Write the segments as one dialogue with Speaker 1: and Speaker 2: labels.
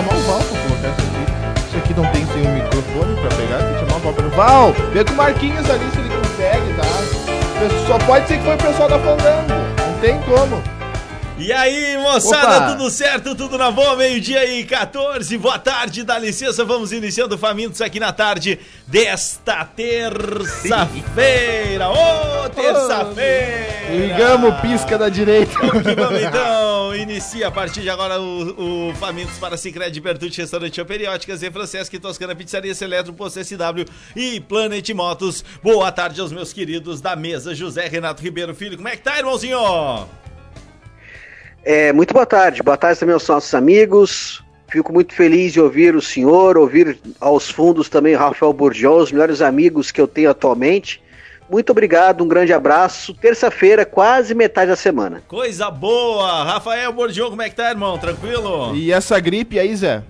Speaker 1: chamar o Val pra colocar isso aqui. Isso aqui não tem, tem um microfone pra pegar, tem que chamar o Val pra. Val, vê com o Marquinhos ali se ele consegue, tá? Só pode ser que foi o pessoal da Fandango. Não tem como.
Speaker 2: E aí, moçada, Opa. tudo certo? Tudo na boa? Meio-dia e 14. Boa tarde, dá licença. Vamos iniciando Famintos aqui na tarde desta terça-feira. Ô, oh, terça-feira!
Speaker 1: Ligamos pisca da direita.
Speaker 2: Vamos, vamos então. Inicia a partir de agora o, o Famintos para Cicred, Bertucci, Restaurante Periódicas e Francesca Toscana Pizzaria Eletro, Posto SW e Planet Motos. Boa tarde aos meus queridos da mesa, José Renato Ribeiro Filho. Como é que tá, irmãozinho?
Speaker 3: É, muito boa tarde. Boa tarde também aos nossos amigos. Fico muito feliz de ouvir o senhor, ouvir aos fundos também Rafael Burdion, os melhores amigos que eu tenho atualmente. Muito obrigado, um grande abraço. Terça-feira, quase metade da semana.
Speaker 2: Coisa boa! Rafael Bordion, como é que tá, irmão? Tranquilo?
Speaker 1: E essa gripe aí, Zé?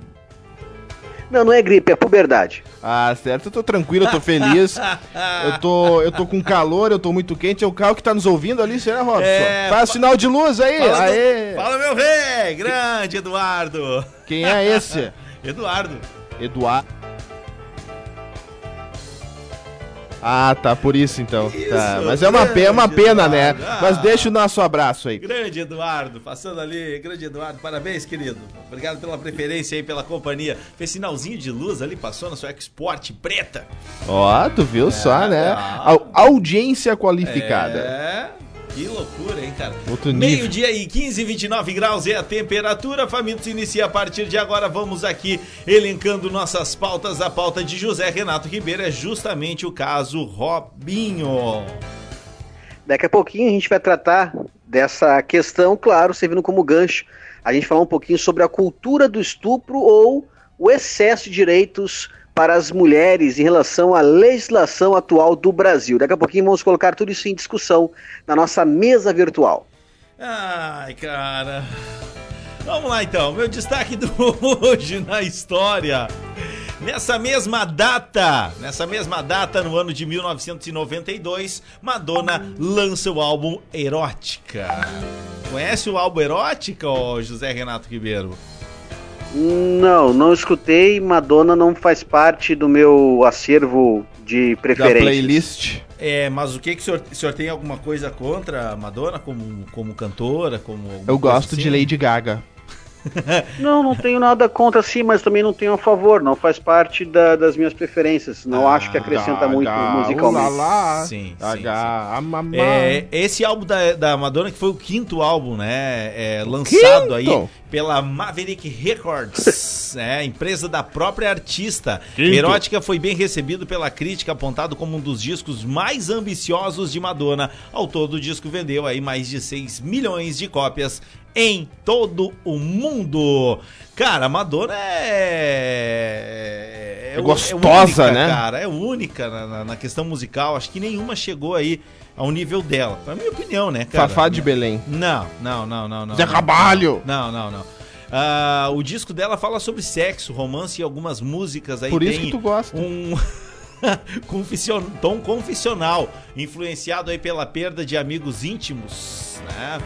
Speaker 3: Não, não é gripe, é puberdade.
Speaker 1: Ah, certo. Eu tô tranquilo, eu tô feliz. eu, tô, eu tô com calor, eu tô muito quente. É o carro que tá nos ouvindo ali, será, Robson? É, Faz sinal de luz aí.
Speaker 2: Fala, Aê. Do, fala meu rei! Grande Eduardo!
Speaker 1: Quem é esse?
Speaker 2: Eduardo.
Speaker 1: Eduardo. Ah, tá, por isso então. Isso, tá. Mas é uma pena, é uma pena né? Ah, Mas deixa o nosso abraço aí.
Speaker 2: Grande Eduardo, passando ali, grande Eduardo, parabéns, querido. Obrigado pela preferência aí, pela companhia. Fez sinalzinho de luz ali, passou na sua Export preta.
Speaker 1: Ó, tu viu é, só, né? Audiência qualificada.
Speaker 2: É. Que loucura, hein, cara? Meio-dia e 15, 29 graus é a temperatura. Famintos inicia a partir de agora. Vamos aqui elencando nossas pautas. A pauta de José Renato Ribeiro é justamente o caso Robinho.
Speaker 3: Daqui a pouquinho a gente vai tratar dessa questão, claro, servindo como gancho. A gente falar um pouquinho sobre a cultura do estupro ou o excesso de direitos para as mulheres em relação à legislação atual do Brasil. Daqui a pouquinho vamos colocar tudo isso em discussão na nossa mesa virtual.
Speaker 2: Ai, cara. Vamos lá então, meu destaque do hoje na história. Nessa mesma data, nessa mesma data, no ano de 1992, Madonna lança o álbum Erótica. Conhece o álbum Erótica, José Renato Ribeiro?
Speaker 3: Não, não escutei. Madonna não faz parte do meu acervo de preferência. Da
Speaker 1: playlist.
Speaker 2: É, mas o que que o senhor, o senhor tem alguma coisa contra a Madonna como, como cantora? Como
Speaker 1: Eu gosto assim? de Lady Gaga.
Speaker 3: não, não tenho nada contra sim, mas também não tenho a favor. Não faz parte da, das minhas preferências. Não ah, acho que acrescenta muito musicalmente.
Speaker 1: Lá, sim, sim,
Speaker 2: sim. É, esse álbum da, da Madonna, que foi o quinto álbum, né? É, lançado quinto? aí pela Maverick Records, né, empresa da própria artista. Quinto. Erótica foi bem recebido pela crítica, apontado como um dos discos mais ambiciosos de Madonna. Ao todo, o disco vendeu aí mais de 6 milhões de cópias em todo o mundo. Cara, a Madonna é.
Speaker 1: É, é gostosa,
Speaker 2: é única,
Speaker 1: né?
Speaker 2: Cara, é única na, na, questão musical. Acho que nenhuma chegou aí ao nível dela. É a minha opinião, né,
Speaker 1: cara? Fafá de Belém.
Speaker 2: Não, não, não, não, não.
Speaker 1: Zé Cabalho!
Speaker 2: Não, não, não. Uh, o disco dela fala sobre sexo, romance e algumas músicas aí.
Speaker 1: Por isso que tu gosta.
Speaker 2: Um. confession... tom confessional, influenciado aí pela perda de amigos íntimos, né?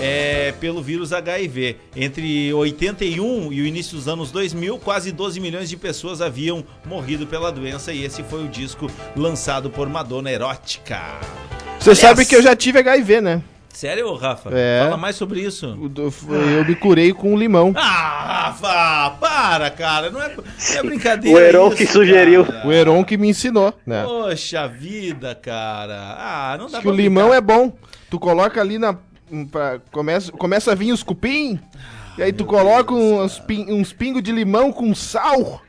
Speaker 2: É, pelo vírus HIV. Entre 81 e o início dos anos 2000, quase 12 milhões de pessoas haviam morrido pela doença e esse foi o disco lançado por Madonna Erótica.
Speaker 1: Você sabe que eu já tive HIV, né?
Speaker 2: Sério, Rafa?
Speaker 1: É.
Speaker 2: Fala mais sobre isso.
Speaker 1: Eu me curei com limão.
Speaker 2: Ah, Rafa, para, cara. Não é, é brincadeira.
Speaker 3: o Heron isso, que sugeriu.
Speaker 1: Cara. O Heron que me ensinou, né?
Speaker 2: Poxa vida, cara. Ah, não dá
Speaker 1: que o limão é bom. Tu coloca ali na pra, começa, começa a vir os cupim, ah, e aí tu coloca uns, uns pingos de limão com sal.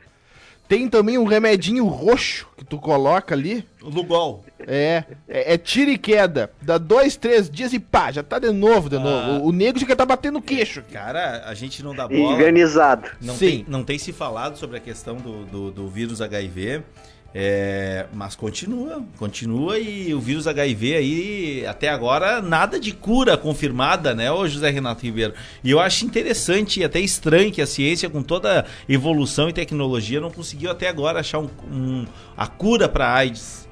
Speaker 1: Tem também um remedinho roxo que tu coloca ali.
Speaker 2: Lugol.
Speaker 1: É, é, é tira e queda. Dá dois, três dias e pá, já tá de novo, de ah. novo. O, o negro já tá batendo queixo.
Speaker 2: Cara, a gente não dá bola.
Speaker 3: Organizado.
Speaker 2: Não Sim. Tem, não tem se falado sobre a questão do, do, do vírus HIV. É, mas continua, continua e o vírus HIV aí, até agora, nada de cura confirmada, né, ô José Renato Ribeiro? E eu acho interessante e até estranho que a ciência, com toda evolução e tecnologia, não conseguiu até agora achar um, um a cura para AIDS.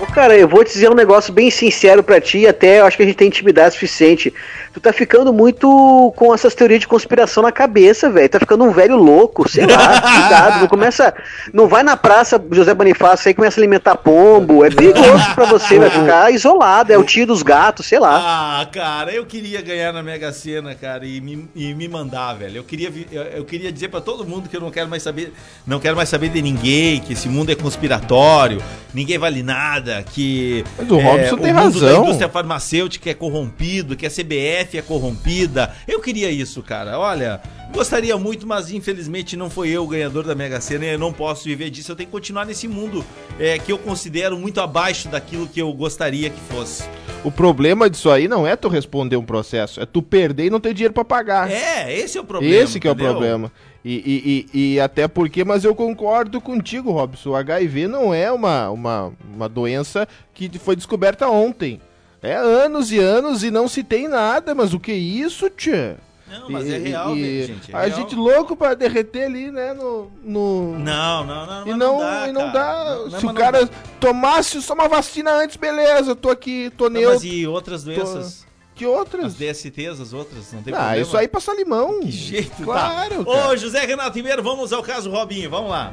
Speaker 3: Ô, cara, eu vou te dizer um negócio bem sincero para ti, até eu acho que a gente tem intimidade suficiente. Tu tá ficando muito com essas teorias de conspiração na cabeça, velho. Tá ficando um velho louco, sei lá, cuidado. Não começa. Não vai na praça José Bonifácio aí começa a alimentar pombo. É perigoso para você, vai ficar isolado. É o tio dos gatos, sei lá.
Speaker 2: Ah, cara, eu queria ganhar na Mega Sena, cara, e me, e me mandar, velho. Eu queria, eu, eu queria dizer para todo mundo que eu não quero mais saber. Não quero mais saber de ninguém, que esse mundo é conspiratório, ninguém vale nada que
Speaker 1: Mas o Robson
Speaker 2: é,
Speaker 1: tem
Speaker 2: o
Speaker 1: razão.
Speaker 2: A indústria farmacêutica é corrompido, que a É corrompida. Eu queria isso, cara. Olha, gostaria muito, mas infelizmente não foi eu o ganhador da Mega Sena e eu não posso viver disso. Eu tenho que continuar nesse mundo é, que eu considero muito abaixo daquilo que eu gostaria que fosse.
Speaker 1: O problema disso aí não é tu responder um processo, é tu perder e não ter dinheiro para pagar.
Speaker 2: É, esse é o problema.
Speaker 1: Esse que é o problema. E, e, e, e, até porque, mas eu concordo contigo, Robson. O HIV não é uma, uma, uma doença que foi descoberta ontem. É anos e anos e não se tem nada, mas o que é isso,
Speaker 2: tchê? Não, mas e, é real, e, gente. É
Speaker 1: a
Speaker 2: real.
Speaker 1: gente louco pra derreter ali, né? No. no...
Speaker 2: Não, não, não.
Speaker 1: E não, não dá. E não dá. Não, Se o cara tomasse só uma vacina antes, beleza, tô aqui, tô neutro. Mas
Speaker 2: e outras doenças?
Speaker 1: Tô... Que outras?
Speaker 2: As DSTs, as outras, não tem
Speaker 1: ah,
Speaker 2: problema.
Speaker 1: isso aí passa limão.
Speaker 2: Que jeito,
Speaker 1: claro.
Speaker 2: Tá. Ô, José Renato primeiro vamos ao caso Robinho, vamos lá.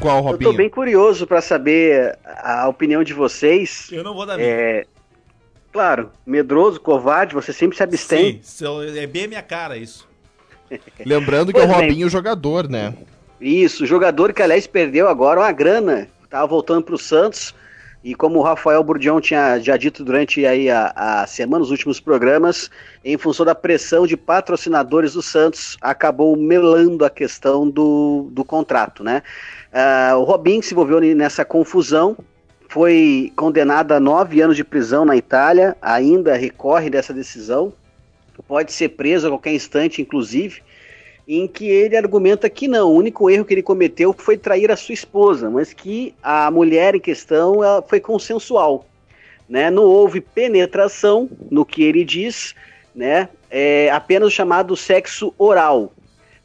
Speaker 1: Qual Robinho?
Speaker 3: Eu tô bem curioso para saber a opinião de vocês.
Speaker 2: Eu não vou dar
Speaker 3: é... Claro, medroso, covarde, você sempre se abstém.
Speaker 2: Sim, é bem a minha cara isso.
Speaker 1: Lembrando que pois é o Robinho bem. jogador, né?
Speaker 3: Isso, jogador que aliás perdeu agora uma grana, tava voltando pro Santos, e como o Rafael Burdião tinha já dito durante aí a, a semana, os últimos programas, em função da pressão de patrocinadores do Santos, acabou melando a questão do, do contrato, né? Uh, o Robin se envolveu nessa confusão, foi condenado a nove anos de prisão na Itália, ainda recorre dessa decisão, pode ser preso a qualquer instante, inclusive em que ele argumenta que não, o único erro que ele cometeu foi trair a sua esposa, mas que a mulher em questão foi consensual. Né? Não houve penetração no que ele diz, né? é apenas o chamado sexo oral,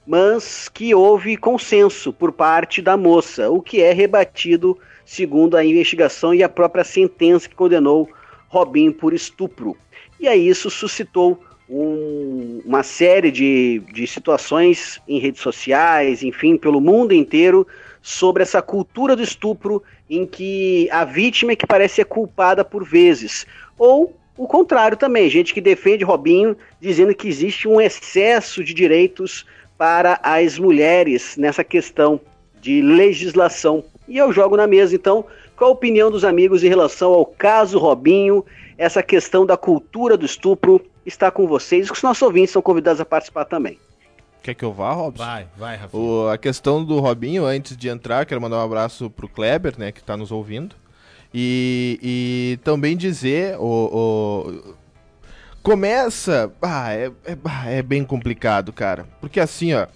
Speaker 3: mas que houve consenso por parte da moça, o que é rebatido segundo a investigação e a própria sentença que condenou Robin por estupro. E aí isso suscitou um, uma série de, de situações em redes sociais, enfim, pelo mundo inteiro, sobre essa cultura do estupro em que a vítima é que parece ser culpada por vezes. Ou o contrário também, gente que defende Robinho, dizendo que existe um excesso de direitos para as mulheres nessa questão de legislação. E eu jogo na mesa, então, qual a opinião dos amigos em relação ao caso Robinho, essa questão da cultura do estupro está com vocês. Os nossos ouvintes são convidados a participar também.
Speaker 1: Quer que eu vá, Robson?
Speaker 2: Vai, vai, Rafa.
Speaker 1: a questão do Robinho, antes de entrar, quero mandar um abraço pro Kleber, né, que está nos ouvindo. E, e também dizer, o, o começa, ah, é, é, é bem complicado, cara. Porque assim, ó,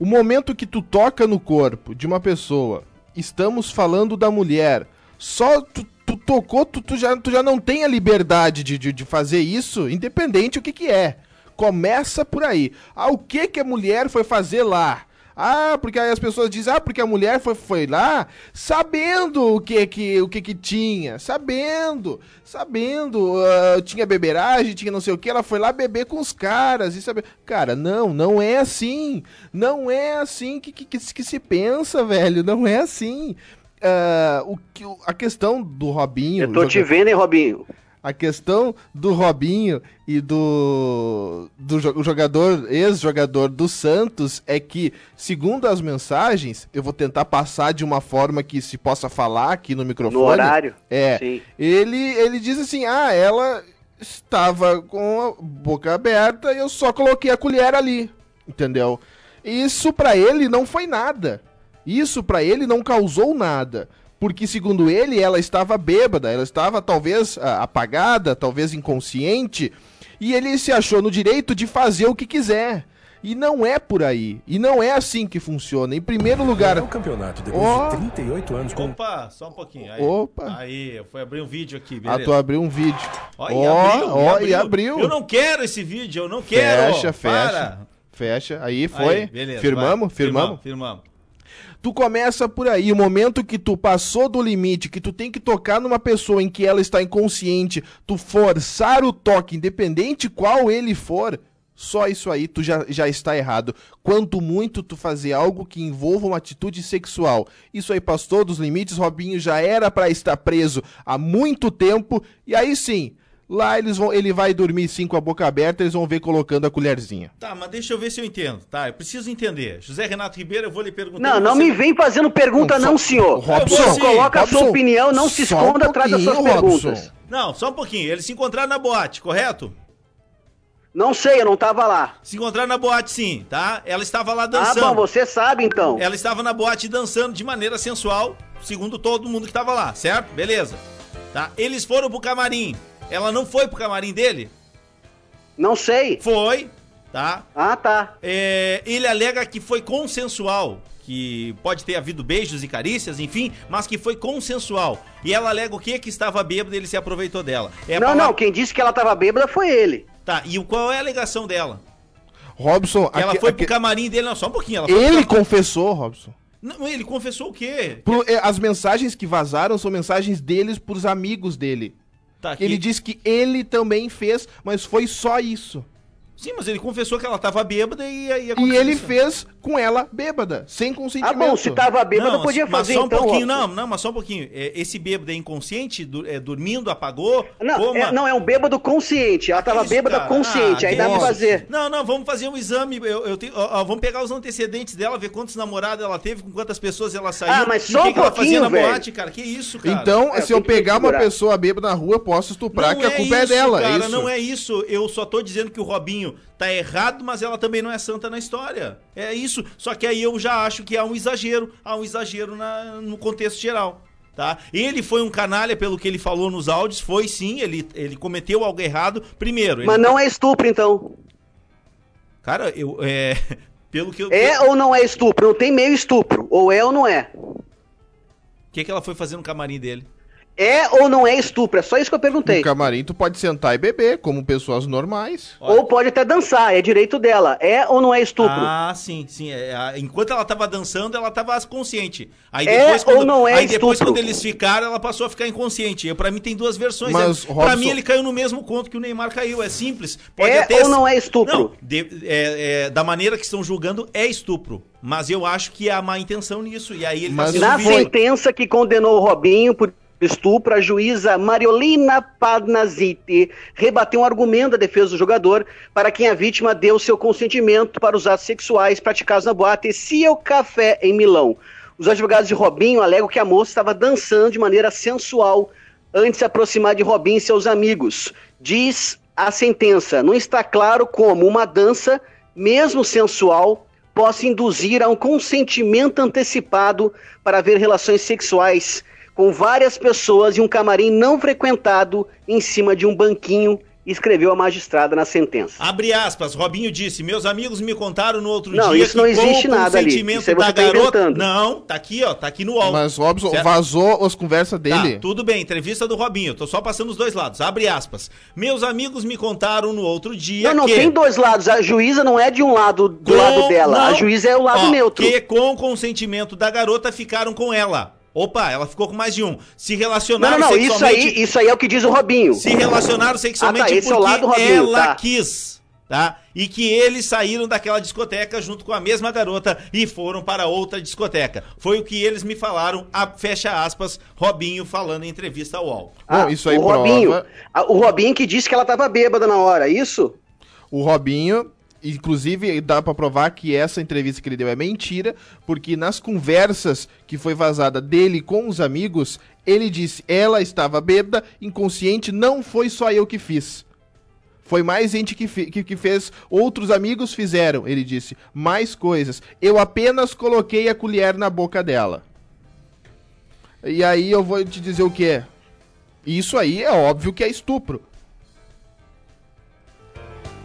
Speaker 1: o momento que tu toca no corpo de uma pessoa, estamos falando da mulher, só tu tu tocou, tu, tu, já, tu já não tem a liberdade de, de, de fazer isso, independente o que que é. Começa por aí. Ah, o que que a mulher foi fazer lá? Ah, porque aí as pessoas dizem, ah, porque a mulher foi, foi lá sabendo o que que, o que que tinha, sabendo, sabendo, uh, tinha beberagem, tinha não sei o que, ela foi lá beber com os caras e saber. Cara, não, não é assim, não é assim que, que, que, que se pensa, velho, não é assim. Uh, o a questão do Robinho.
Speaker 3: Eu tô te vendo, hein, Robinho?
Speaker 1: A questão do Robinho e do, do jogador, ex-jogador do Santos, é que, segundo as mensagens, eu vou tentar passar de uma forma que se possa falar aqui no microfone. No
Speaker 3: horário?
Speaker 1: É. Sim. Ele, ele diz assim: ah, ela estava com a boca aberta e eu só coloquei a colher ali. Entendeu? Isso para ele não foi nada. Isso para ele não causou nada, porque segundo ele ela estava bêbada, ela estava talvez ah, apagada, talvez inconsciente, e ele se achou no direito de fazer o que quiser. E não é por aí. E não é assim que funciona. Em primeiro lugar. É
Speaker 4: o campeonato depois oh. de 38 anos.
Speaker 2: Com... Opa, só um pouquinho. Aí.
Speaker 1: Opa.
Speaker 2: Aí, foi abrir um vídeo aqui,
Speaker 1: beleza? Ah, tu abriu um vídeo.
Speaker 2: Ó, oh, abriu,
Speaker 1: oh, abriu. e abriu.
Speaker 2: Eu não quero esse vídeo, eu não quero.
Speaker 1: Fecha, fecha. Para. Fecha. Aí foi. Aí, beleza, firmamos, firmamos.
Speaker 2: Firmamos.
Speaker 1: Tu começa por aí, o momento que tu passou do limite, que tu tem que tocar numa pessoa em que ela está inconsciente, tu forçar o toque, independente qual ele for, só isso aí tu já, já está errado. Quanto muito tu fazer algo que envolva uma atitude sexual. Isso aí passou dos limites, Robinho já era para estar preso há muito tempo, e aí sim, Lá eles vão, ele vai dormir sim com a boca aberta, eles vão ver colocando a colherzinha.
Speaker 2: Tá, mas deixa eu ver se eu entendo, tá? Eu preciso entender. José Renato Ribeiro, eu vou lhe perguntar.
Speaker 3: Não, não
Speaker 2: você...
Speaker 3: me vem fazendo pergunta não, não senhor.
Speaker 1: Robson,
Speaker 3: você coloca Robson, a sua opinião, não se esconda um atrás das suas Robson. perguntas.
Speaker 2: Não, só um pouquinho. Eles se encontraram na boate, correto?
Speaker 3: Não sei, eu não tava lá.
Speaker 2: Se encontraram na boate sim, tá? Ela estava lá dançando.
Speaker 3: Ah, bom, você sabe então.
Speaker 2: Ela estava na boate dançando de maneira sensual, segundo todo mundo que estava lá, certo? Beleza. Tá? Eles foram pro camarim. Ela não foi pro camarim dele?
Speaker 3: Não sei.
Speaker 2: Foi, tá?
Speaker 3: Ah, tá.
Speaker 2: É, ele alega que foi consensual. Que pode ter havido beijos e carícias, enfim, mas que foi consensual. E ela alega o que? Que estava bêbada e ele se aproveitou dela.
Speaker 3: É não, não, quem disse que ela estava bêbada foi ele.
Speaker 2: Tá, e qual é a alegação dela?
Speaker 1: Robson.
Speaker 2: Que ela aqui, foi aqui... pro camarim dele, não, só um pouquinho.
Speaker 1: ele confessou, Robson.
Speaker 2: Não, ele confessou o quê?
Speaker 1: Pro, é, as mensagens que vazaram são mensagens deles pros amigos dele. Tá ele disse que ele também fez, mas foi só isso.
Speaker 2: Sim, mas ele confessou que ela tava bêbada e aí
Speaker 1: E ele fez com ela bêbada, sem consentimento. Ah, bom,
Speaker 3: se tava bêbada, não, podia fazer
Speaker 2: mas só um
Speaker 3: então,
Speaker 2: pouquinho, não, não, mas só um pouquinho. É, esse bêbado é inconsciente, é, dormindo, apagou?
Speaker 3: Não, é, não, é um bêbado consciente. Ela tava Isso, bêbada cara? consciente, ah, aí dá pra fazer.
Speaker 2: Não, não, vamos fazer um exame. Eu, eu tenho, ó, vamos pegar os antecedentes dela, ver quantos namorados ela teve, com quantas pessoas ela saiu. Ah,
Speaker 3: mas só um que pouquinho, ela fazia
Speaker 2: boate, cara. Que isso, cara?
Speaker 1: Então, é, se eu pegar uma pessoa bêbada na rua, eu posso estuprar, não que a é culpa é, isso, é dela. Cara,
Speaker 2: isso. não é isso. Eu só tô dizendo que o Robinho tá errado, mas ela também não é santa na história. É isso. Só que aí eu já acho que há um exagero, há um exagero na, no contexto geral. Tá? Ele foi um canalha pelo que ele falou nos áudios, foi sim, ele, ele cometeu algo errado. Primeiro.
Speaker 3: Mas não é estupro, então.
Speaker 2: Cara, eu. É, pelo que eu.
Speaker 3: É ou não é estupro? Não tem meio estupro. Ou é ou não é.
Speaker 2: O que, que ela foi fazer no camarim dele?
Speaker 3: É ou não é estupro? É só isso que eu perguntei.
Speaker 1: No camarim tu pode sentar e beber, como pessoas normais.
Speaker 3: Ou pode até dançar, é direito dela. É ou não é estupro?
Speaker 2: Ah, sim, sim. É, enquanto ela tava dançando, ela tava consciente. Aí
Speaker 3: é depois, é quando, ou não é
Speaker 2: aí depois quando eles ficaram, ela passou a ficar inconsciente. Para mim tem duas versões. Mas, é, Robson... Pra mim ele caiu no mesmo conto que o Neymar caiu. É simples.
Speaker 3: Pode é até... ou não é estupro? Não,
Speaker 2: de, é, é, da maneira que estão julgando, é estupro. Mas eu acho que há má intenção nisso. E aí ele
Speaker 3: tá Mas tá Na sentença que condenou o Robinho por estupro, a juíza Mariolina Padnazite rebateu um argumento da defesa do jogador para quem a vítima deu seu consentimento para os atos sexuais praticados na boate Ciel Café, em Milão. Os advogados de Robinho alegam que a moça estava dançando de maneira sensual antes de se aproximar de Robinho e seus amigos. Diz a sentença: não está claro como uma dança, mesmo sensual, possa induzir a um consentimento antecipado para ver relações sexuais com várias pessoas e um camarim não frequentado em cima de um banquinho escreveu a magistrada na sentença.
Speaker 2: Abre aspas, Robinho disse, meus amigos me contaram no outro
Speaker 3: não,
Speaker 2: dia
Speaker 3: isso não existe nada ali. Isso da tá garota... Inventando.
Speaker 2: Não, tá aqui, ó, tá aqui no álbum.
Speaker 1: Mas Robson certo? vazou as conversas dele.
Speaker 2: Tá, tudo bem, entrevista do Robinho, tô só passando os dois lados. Abre aspas. Meus amigos me contaram no outro dia
Speaker 3: Não, não
Speaker 2: que...
Speaker 3: tem dois lados, a juíza não é de um lado do com... lado dela, não. a juíza é o lado ó, neutro.
Speaker 2: Que com consentimento da garota ficaram com ela. Opa, ela ficou com mais de um. Se relacionaram
Speaker 3: não, não, não, sexualmente... Isso aí, isso aí é o que diz o Robinho.
Speaker 2: Se relacionaram sexualmente ah, tá,
Speaker 3: esse porque é o lado Robinho,
Speaker 2: ela
Speaker 3: tá.
Speaker 2: quis, tá? E que eles saíram daquela discoteca junto com a mesma garota e foram para outra discoteca. Foi o que eles me falaram, a, fecha aspas, Robinho falando em entrevista ao UOL.
Speaker 3: Ah, Bom, isso aí o prova... Robinho, o Robinho que disse que ela estava bêbada na hora, é isso?
Speaker 1: O Robinho Inclusive, dá para provar que essa entrevista que ele deu é mentira, porque nas conversas que foi vazada dele com os amigos, ele disse: ela estava bêbada, inconsciente, não foi só eu que fiz. Foi mais gente que, que, que, fez, outros amigos fizeram, ele disse, mais coisas. Eu apenas coloquei a colher na boca dela. E aí eu vou te dizer o que é. Isso aí é óbvio que é estupro.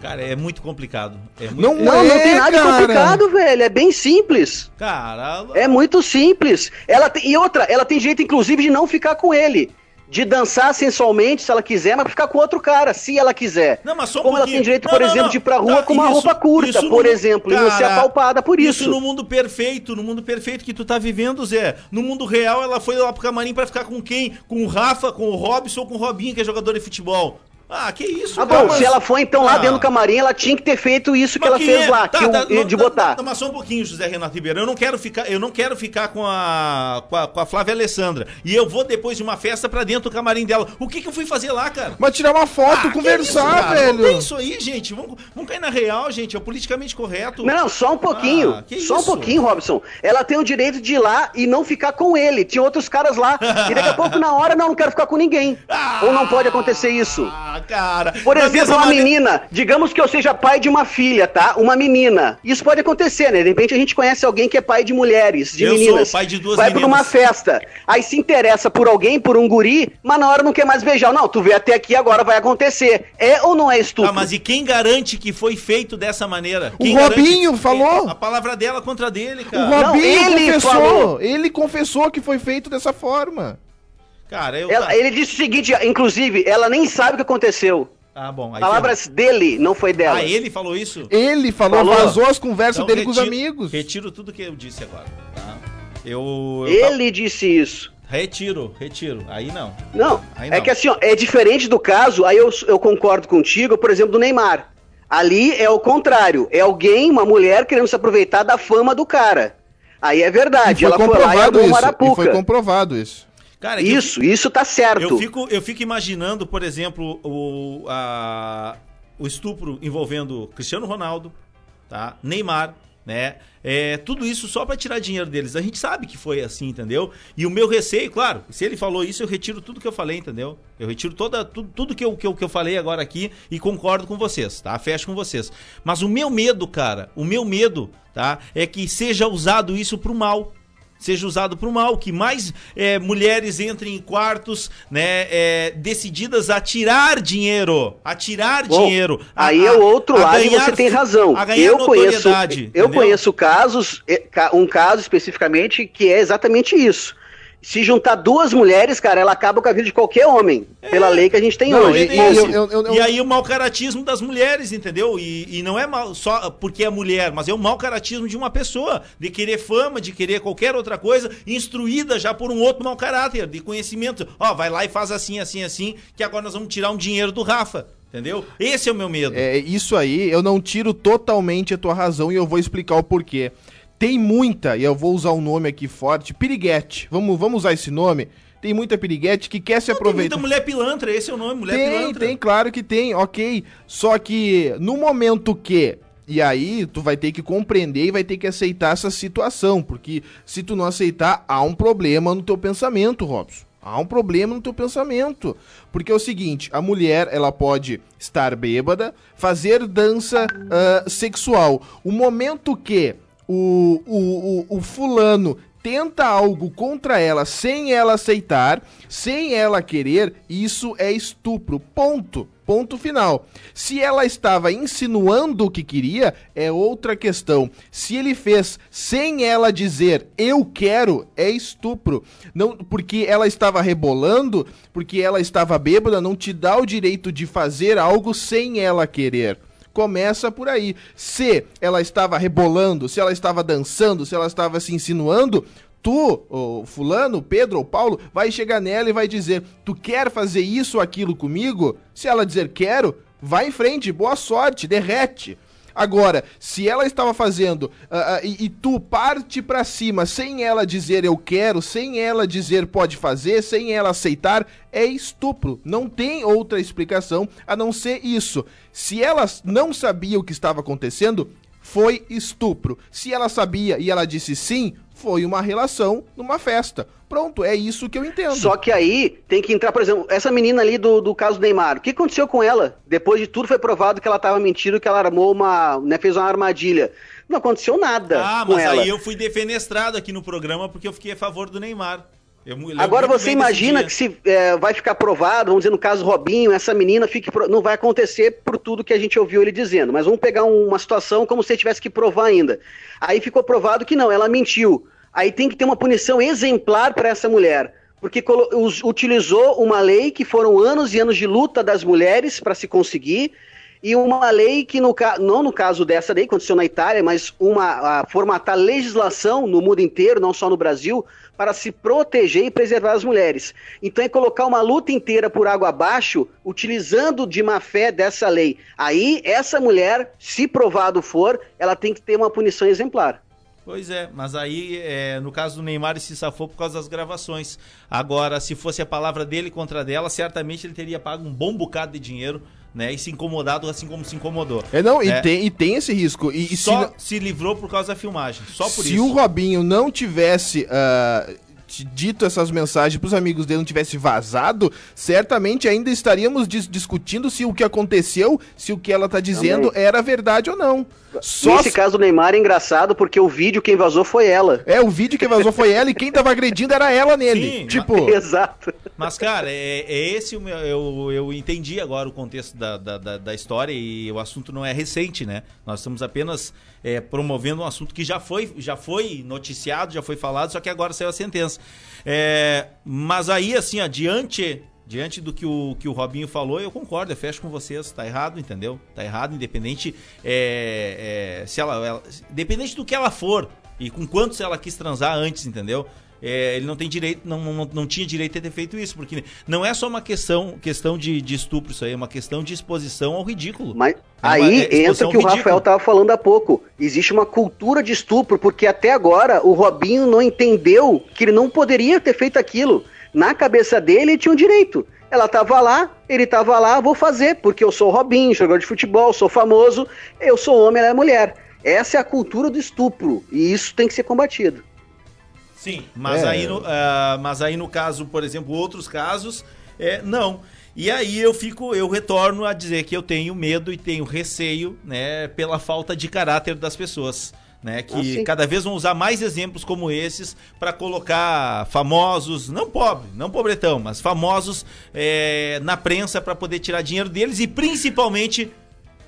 Speaker 2: Cara, é muito complicado. É muito...
Speaker 3: Não, não, é, não tem nada cara. complicado, velho. É bem simples.
Speaker 2: Cara,
Speaker 3: é muito simples. Ela tem... E outra, ela tem jeito, inclusive, de não ficar com ele. de dançar sensualmente, se ela quiser, mas ficar com outro cara, se ela quiser.
Speaker 2: Não, mas só um
Speaker 3: Como ela tem direito, por
Speaker 2: não,
Speaker 3: exemplo,
Speaker 2: não.
Speaker 3: de ir pra rua
Speaker 2: Tá,
Speaker 3: com uma
Speaker 2: isso-
Speaker 3: roupa curta, por
Speaker 2: no-
Speaker 3: exemplo, e não ser
Speaker 2: Cara,
Speaker 3: apalpada por isso.
Speaker 2: Isso no mundo perfeito, no mundo perfeito que tu tá vivendo, Zé. No mundo real, ela foi lá pro camarim pra ficar com quem? Com o Rafa, com o Robson ou com o Robinho, que é jogador de futebol. Ah, que isso,
Speaker 3: Ah, bom,
Speaker 2: mas-
Speaker 3: se ela foi então lá
Speaker 2: Ah.
Speaker 3: dentro do camarim, ela tinha que ter feito isso que ela
Speaker 2: quem
Speaker 3: fez
Speaker 2: é?
Speaker 3: lá,
Speaker 2: Tá,
Speaker 3: que
Speaker 2: tá, não,
Speaker 3: de
Speaker 2: não,
Speaker 3: botar.
Speaker 2: não, mas só um pouquinho, José Renato Ribeiro. Eu não quero ficar, eu não quero ficar com a, com a com a Flávia Alessandra. E eu vou depois de uma festa pra dentro do camarim dela. O que que eu fui fazer lá, cara?
Speaker 1: Mas tirar uma foto,
Speaker 2: Ah,
Speaker 1: conversar,
Speaker 2: que isso,
Speaker 1: velho.
Speaker 2: Não tem isso aí, gente. Vamos, vamos cair na real, gente. É o politicamente correto.
Speaker 3: Não, não, só um pouquinho.
Speaker 2: Ah, que
Speaker 3: só um
Speaker 2: isso?
Speaker 3: pouquinho, Robson. Ela tem o direito de ir lá e não ficar com ele. Tinha outros caras lá. E daqui a pouco, na hora, não, não quero ficar com ninguém. Ou não pode acontecer isso.
Speaker 2: Ah, cara.
Speaker 3: Por
Speaker 2: Da
Speaker 3: exemplo, uma
Speaker 2: maneira-
Speaker 3: menina, digamos que eu seja pai de uma filha, tá? Uma menina. Isso pode acontecer, né? De repente a gente conhece alguém que é pai de mulheres, de
Speaker 2: Eu sou
Speaker 3: meninas.
Speaker 2: pai de duas
Speaker 3: Vai pra uma
Speaker 2: meninas.
Speaker 3: festa. Aí se interessa por alguém, por um guri, mas na hora não quer mais beijar. Não, tu veio até aqui, agora vai acontecer. É ou não é estupro?
Speaker 2: Ah, mas e quem garante que foi feito dessa maneira?
Speaker 1: O
Speaker 2: Quem
Speaker 1: Robinho
Speaker 2: garante-
Speaker 1: falou.
Speaker 2: A palavra dela contra dele,
Speaker 1: O
Speaker 2: cara.
Speaker 3: Não,
Speaker 1: Robinho
Speaker 3: ele
Speaker 1: confessou.
Speaker 3: falou.
Speaker 1: Ele confessou que foi feito dessa forma.
Speaker 2: Cara, eu.
Speaker 3: Ela- ele disse o seguinte, inclusive, ela nem sabe o que aconteceu.
Speaker 2: Ah, bom. aí
Speaker 3: Palavras dele, não foi dela.
Speaker 2: Ah, ele falou isso?
Speaker 1: Ele falou,
Speaker 3: Falou.
Speaker 1: vazou as conversas
Speaker 2: Então,
Speaker 1: dele com os
Speaker 2: retiro-
Speaker 1: amigos.
Speaker 2: Retiro tudo que eu disse agora, tá? Eu. eu
Speaker 3: Ele disse isso.
Speaker 2: Retiro, retiro. Aí não.
Speaker 3: Não,
Speaker 2: Aí
Speaker 3: é
Speaker 2: não.
Speaker 3: que assim, ó, é diferente do caso, aí eu, eu concordo contigo, por exemplo, do Neymar. Ali é o contrário, é alguém, uma mulher querendo se aproveitar da fama do cara. Aí é
Speaker 1: E
Speaker 3: verdade,
Speaker 1: foi
Speaker 3: ela foi lá e
Speaker 1: isso. E foi comprovado isso.
Speaker 2: Cara, é que eu-
Speaker 3: Isso, isso tá certo.
Speaker 2: Eu fico, eu fico imaginando, por exemplo, o, a- o estupro envolvendo Cristiano Ronaldo, tá? Neymar, né? É, tudo isso só pra tirar dinheiro deles. A gente sabe que foi assim, entendeu? E o meu receio, claro, se ele falou isso, eu retiro tudo que eu falei, entendeu? Eu retiro toda, tudo, tudo que, eu, que, eu, que eu falei agora aqui e concordo com vocês, tá? Fecho com vocês. Mas o meu medo, cara, o meu medo, tá? É que seja usado isso pro mal seja usado para o mal, que mais é, mulheres entrem em quartos, né, é, decididas a tirar dinheiro, a tirar
Speaker 3: Bom,
Speaker 2: dinheiro. a-
Speaker 3: Aí é o outro lado e
Speaker 2: ganhar
Speaker 3: você tem razão.
Speaker 2: A ganhar
Speaker 3: Eu conheço, eu
Speaker 2: entendeu?
Speaker 3: conheço casos, ca- um caso especificamente que é exatamente isso. Se juntar duas mulheres, cara, ela acaba com a vida de qualquer homem, pela lei que a gente tem
Speaker 1: Não,
Speaker 3: hoje.
Speaker 1: e- e eu- eu- eu-
Speaker 2: E aí o mau caratismo das mulheres, entendeu? E, e não é mal só porque é mulher, mas é o mau caratismo de uma pessoa, de querer fama, de querer qualquer outra coisa, instruída já por um outro mau caráter, de conhecimento. Ó, vai lá e faz assim, assim, assim, que agora nós vamos tirar um dinheiro do Rafa, entendeu? Esse é o meu medo.
Speaker 1: É, isso aí, eu não tiro totalmente a tua razão e eu vou explicar o porquê. Tem muita, e eu vou usar um nome aqui forte, piriguete. Vamos, vamos usar esse nome? Tem muita piriguete que quer se
Speaker 2: Tem
Speaker 1: aproveitar.
Speaker 2: muita mulher pilantra, esse é o nome, mulher
Speaker 1: Tem,
Speaker 2: pilantra.
Speaker 1: tem, claro que tem, ok. Só que no momento que. E aí, tu vai ter que compreender e vai ter que aceitar essa situação. Porque se tu não aceitar, há um problema no teu pensamento, Robson. Há um problema no teu pensamento. Porque é o seguinte, a mulher, ela pode estar bêbada, fazer dança ah, sexual. O momento que o, o, o, o fulano tenta algo contra ela sem ela aceitar, sem ela querer, isso é estupro. Ponto. Ponto final. Se ela estava insinuando o que queria, é outra questão. Se ele fez sem ela dizer eu quero, é estupro. Não, porque ela estava rebolando, porque ela estava bêbada, não te dá o direito de fazer algo sem ela querer. Começa por aí. Se ela estava rebolando, se ela estava dançando, se ela estava se insinuando, tu, o fulano, Pedro ou Paulo, vai chegar nela e vai dizer: Tu quer fazer isso ou aquilo comigo? Se ela dizer quero, vai em frente, boa sorte, derrete. Agora, se ela estava fazendo ah, ah, e, e tu parte pra cima sem ela dizer eu quero, sem ela dizer pode fazer, sem ela aceitar, é estupro. Não tem outra explicação a não ser isso. Se ela não sabia o que estava acontecendo, foi estupro. Se ela sabia e ela disse sim, foi uma relação numa festa. Pronto, é isso que eu entendo.
Speaker 3: Só que aí tem que entrar, por exemplo, essa menina ali do, do caso do Neymar. O que aconteceu com ela? Depois de tudo foi provado que ela estava mentindo, que ela armou uma. Né, fez uma armadilha. Não aconteceu nada
Speaker 2: Ah,
Speaker 3: com
Speaker 2: mas
Speaker 3: ela.
Speaker 2: aí eu fui defenestrado aqui no programa porque eu fiquei a favor do Neymar.
Speaker 3: Agora você imagina que se é, vai ficar provado, vamos dizer no caso Robinho, essa menina fique pro- não vai acontecer por tudo que a gente ouviu ele dizendo, mas vamos pegar um- uma situação como se ele tivesse que provar ainda. Aí ficou provado que não, ela mentiu. Aí tem que ter uma punição exemplar para essa mulher. porque utilizou uma lei que foram anos e anos de luta das mulheres para se conseguir, e uma lei que, no, não no caso dessa lei, aconteceu na Itália, mas uma formatar legislação no mundo inteiro, não só no Brasil, para se proteger e preservar as mulheres. Então é colocar uma luta inteira por água abaixo, utilizando de má fé dessa lei. Aí, essa mulher, se provado for, ela tem que ter uma punição exemplar.
Speaker 2: Pois é, mas aí, é, no caso do Neymar, ele se safou por causa das gravações. Agora, se fosse a palavra dele contra dela, certamente ele teria pago um bom bocado de dinheiro né? E se incomodado assim como se incomodou.
Speaker 1: É, não, né? e, tem, e tem esse risco. E,
Speaker 2: e só se, se, livrou por causa da filmagem. Só por
Speaker 1: se
Speaker 2: isso.
Speaker 1: Se o Robinho não tivesse. Uh, dito essas mensagens para os amigos dele não tivesse vazado, certamente ainda estaríamos dis discutindo se o que aconteceu, se o que ela está dizendo Também. era verdade ou não.
Speaker 3: Só Nesse se... caso do Neymar é engraçado porque o vídeo quem vazou foi ela.
Speaker 1: É, o vídeo que vazou foi ela e quem tava agredindo era ela nele. Sim, tipo.
Speaker 3: Mas... Exato.
Speaker 2: Mas, cara, é, é esse o meu. Eu, eu entendi agora o contexto da, da, da, da história e o assunto não é recente, né? Nós estamos apenas é, promovendo um assunto que já foi, já foi noticiado, já foi falado, só que agora saiu a sentença. É, mas aí, assim, adiante diante do que o, que o Robinho falou, eu concordo, eu fecho com vocês. Tá errado, entendeu? Tá errado, independente é, é, se ela, ela, independente do que ela for e com quantos ela quis transar antes, entendeu? É, ele não tem direito, não, não, não tinha direito de ter feito isso, porque não é só uma questão, questão de, de estupro, isso aí é uma questão de exposição ao ridículo.
Speaker 3: Mas é aí é entra o que o Rafael estava falando há pouco. Existe uma cultura de estupro, porque até agora o Robinho não entendeu que ele não poderia ter feito aquilo. Na cabeça dele, ele tinha um direito. Ela tava lá, ele tava lá, vou fazer, porque eu sou o Robinho, jogador de futebol, sou famoso, eu sou homem, ela é mulher. Essa é a cultura do estupro, e isso tem que ser combatido.
Speaker 2: Sim, mas, é. aí, no, uh, mas aí no caso, por exemplo, outros casos, é, não. E aí eu fico, eu retorno a dizer que eu tenho medo e tenho receio, né, pela falta de caráter das pessoas né? Que ah, cada vez vão usar mais exemplos como esses para colocar famosos, não pobre, não pobretão, mas famosos é, na prensa para poder tirar dinheiro deles e principalmente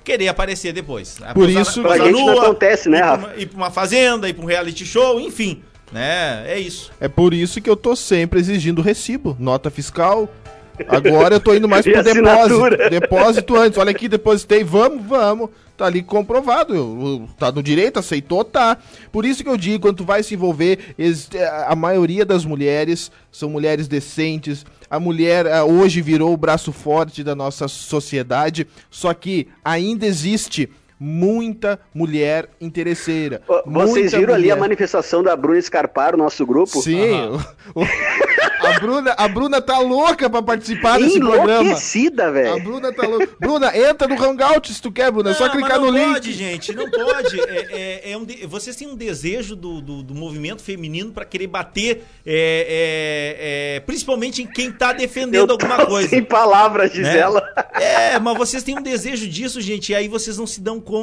Speaker 2: querer aparecer depois.
Speaker 1: Por isso,
Speaker 3: pra gente não acontece, né, Rafa?
Speaker 2: Ir para uma fazenda, ir para um reality show, enfim, né? É isso.
Speaker 1: É por isso que eu tô sempre exigindo recibo, nota fiscal. Agora eu tô indo mais pro depósito. Depósito antes. Olha aqui, depositei, vamos, vamos tá ali comprovado. Tá no direito, aceitou, tá. Por isso que eu digo, quando tu vai se envolver, a maioria das mulheres são mulheres decentes. A mulher hoje virou o braço forte da nossa sociedade, só que ainda existe muita mulher interesseira.
Speaker 3: Vocês viram mulher... ali a manifestação da Bruna Scarparo, nosso grupo?
Speaker 1: Sim. Uhum. A Bruna, a Bruna tá louca pra participar desse programa.
Speaker 3: Enlouquecida, velho.
Speaker 1: A Bruna tá louca. Bruna, entra no Hangout se tu quer, Bruna. Não, é só clicar no link.
Speaker 2: Não pode, gente. Não pode. É, é, é um de... Vocês têm um desejo do, do, do movimento feminino pra querer bater, é, é, é principalmente em quem tá defendendo alguma coisa.
Speaker 3: Sem palavras, Gisela.
Speaker 2: Né? É, mas vocês têm um desejo disso, gente. E aí vocês não se dão conta.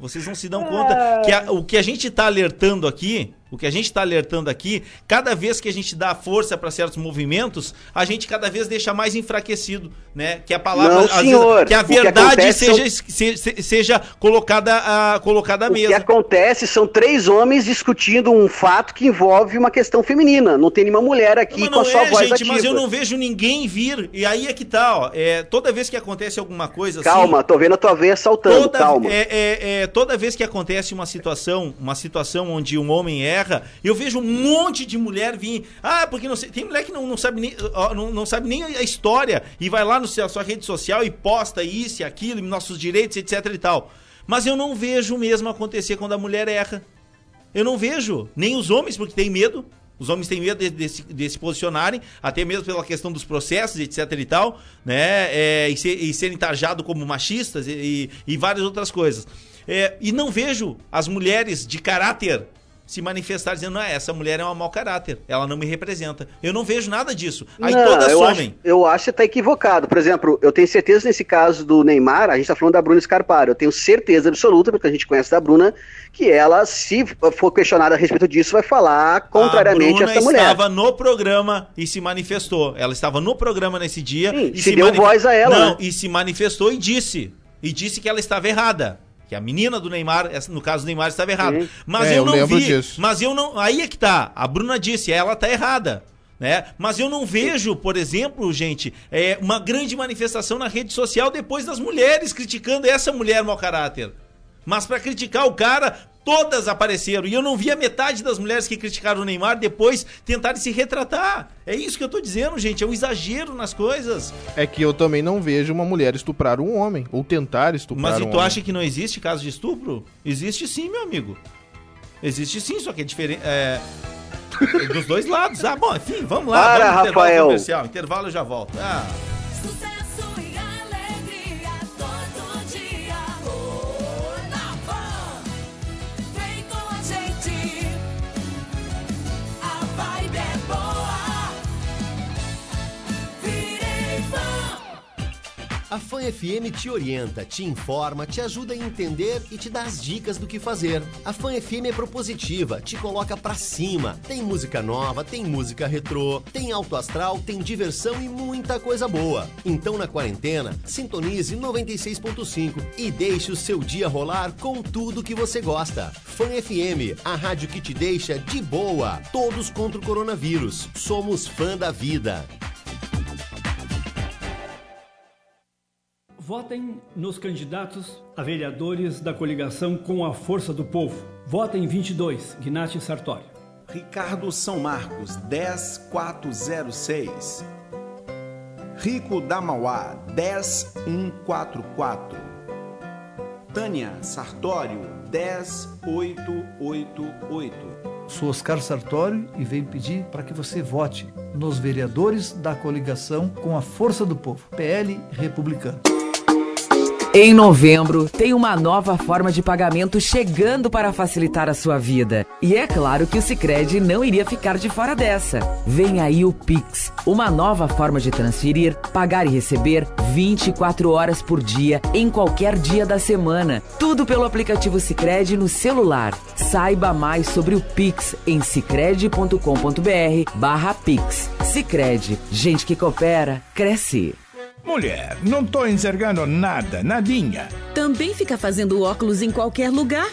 Speaker 2: Vocês não se dão conta que a, o que a gente tá alertando aqui o que a gente está alertando aqui, cada vez que a gente dá força para certos movimentos, a gente cada vez deixa mais enfraquecido, né? Que a palavra,
Speaker 3: Não, senhor,
Speaker 2: vezes, que a verdade que seja, são... se, seja colocada, a, colocada à mesa.
Speaker 3: O que acontece são três homens discutindo um fato que envolve uma questão feminina. Não tem nenhuma mulher aqui
Speaker 2: não,
Speaker 3: com a sua é, voz gente, ativa.
Speaker 2: Mas eu não vejo ninguém vir. E aí é que tá, ó. É, toda vez que acontece alguma coisa
Speaker 3: Calma, assim, tô vendo a tua veia saltando,
Speaker 2: toda,
Speaker 3: calma.
Speaker 2: É, é, é, toda vez que acontece uma situação, uma situação onde um homem é erra, eu vejo um monte de mulher vir. Ah, porque não sei. Tem mulher que não, não, sabe, nem, não, não sabe nem a história e vai lá na sua rede social e posta isso e aquilo, nossos direitos, etc e tal. Mas eu não vejo o mesmo acontecer quando a mulher erra. Eu não vejo. Nem os homens, porque tem medo. Os homens têm medo de, de, de, se posicionarem, até mesmo pela questão dos processos, etc e tal, né? É, e, ser, e, serem tarjados como machistas e, e, e várias outras coisas. É, e não vejo as mulheres de caráter se manifestar dizendo, não, essa mulher é um mau caráter, ela não me representa. Eu não vejo nada disso. Aí não, todas
Speaker 3: eu
Speaker 2: somem.
Speaker 3: Acho, eu acho que você tá equivocado. Por exemplo, eu tenho certeza nesse caso do Neymar, a gente tá falando da Bruna Scarparo, eu tenho certeza absoluta, porque a gente conhece da Bruna, que ela, se for questionada a respeito disso, vai falar contrariamente a, a essa mulher.
Speaker 2: Ela estava no programa e se manifestou. Ela estava no programa nesse dia
Speaker 3: Sim,
Speaker 2: e
Speaker 3: se, se deu voz a ela. Não, né?
Speaker 2: e se manifestou e disse. E disse que ela estava errada que a menina do Neymar, no caso do Neymar, estava errada. Mas é, eu não vi. Disso. Mas eu não. Aí é que tá. A Bruna disse, ela tá errada. né? Mas eu não vejo, por exemplo, gente, é, uma grande manifestação na rede social depois das mulheres criticando essa mulher mau caráter. Mas para criticar o cara, todas apareceram. E eu não vi a metade das mulheres que criticaram o Neymar depois tentarem se retratar. É isso que eu tô dizendo, gente. É um exagero nas coisas.
Speaker 1: É que eu também não vejo uma mulher estuprar um homem. Ou tentar estuprar
Speaker 2: Mas
Speaker 1: um
Speaker 2: e tu
Speaker 1: homem.
Speaker 2: acha que não existe caso de estupro? Existe sim, meu amigo. Existe sim, só que é diferente. É... Dos dois lados. Ah, bom, enfim, vamos lá.
Speaker 3: Para,
Speaker 2: vamos no intervalo
Speaker 3: Rafael.
Speaker 2: comercial. Intervalo eu já volto. Ah.
Speaker 5: A Fã
Speaker 6: FM te orienta, te informa, te ajuda a entender e te dá as dicas do que fazer. A Fã FM é propositiva, te coloca pra cima. Tem música nova, tem música retrô, tem alto astral, tem diversão e muita coisa boa. Então na quarentena, sintonize 96.5 e deixe o seu dia rolar com tudo que você gosta. Fã FM, a rádio que te deixa de boa. Todos contra o coronavírus. Somos fã da vida.
Speaker 7: Votem nos candidatos a vereadores da coligação com a força do povo. Votem 22, Gnati Sartori.
Speaker 8: Ricardo São Marcos, 10406. Rico da Mauá, 10144. Tânia Sartório, 10888.
Speaker 9: Sou Oscar Sartório e venho pedir para que você vote nos vereadores da coligação com a força do povo, PL Republicano.
Speaker 10: Em novembro, tem uma nova forma de pagamento chegando para facilitar a sua vida. E é claro que o Sicredi não iria ficar de fora dessa. Vem aí o Pix, uma nova forma de transferir, pagar e receber 24 horas por dia em qualquer dia da semana. Tudo pelo aplicativo Sicredi no celular. Saiba mais sobre o Pix em sicredi.com.br/pix. Sicredi, gente que coopera cresce.
Speaker 11: Mulher, não tô enxergando nada, nadinha.
Speaker 12: Também fica fazendo óculos em qualquer lugar?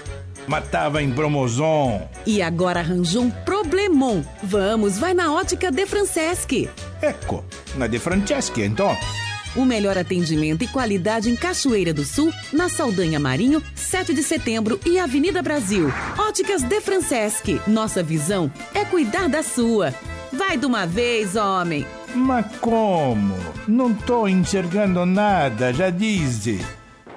Speaker 11: Matava em Bromozon.
Speaker 12: E agora arranjou um problemon. Vamos, vai na ótica De Franceschi.
Speaker 11: Ecco, na De Franceschi, então.
Speaker 12: O melhor atendimento e qualidade em Cachoeira do Sul, na Saldanha Marinho, 7 de setembro e Avenida Brasil. Óticas De Franceschi. Nossa visão é cuidar da sua. Vai de uma vez, homem.
Speaker 11: Mas como? Não tô enxergando nada, já disse.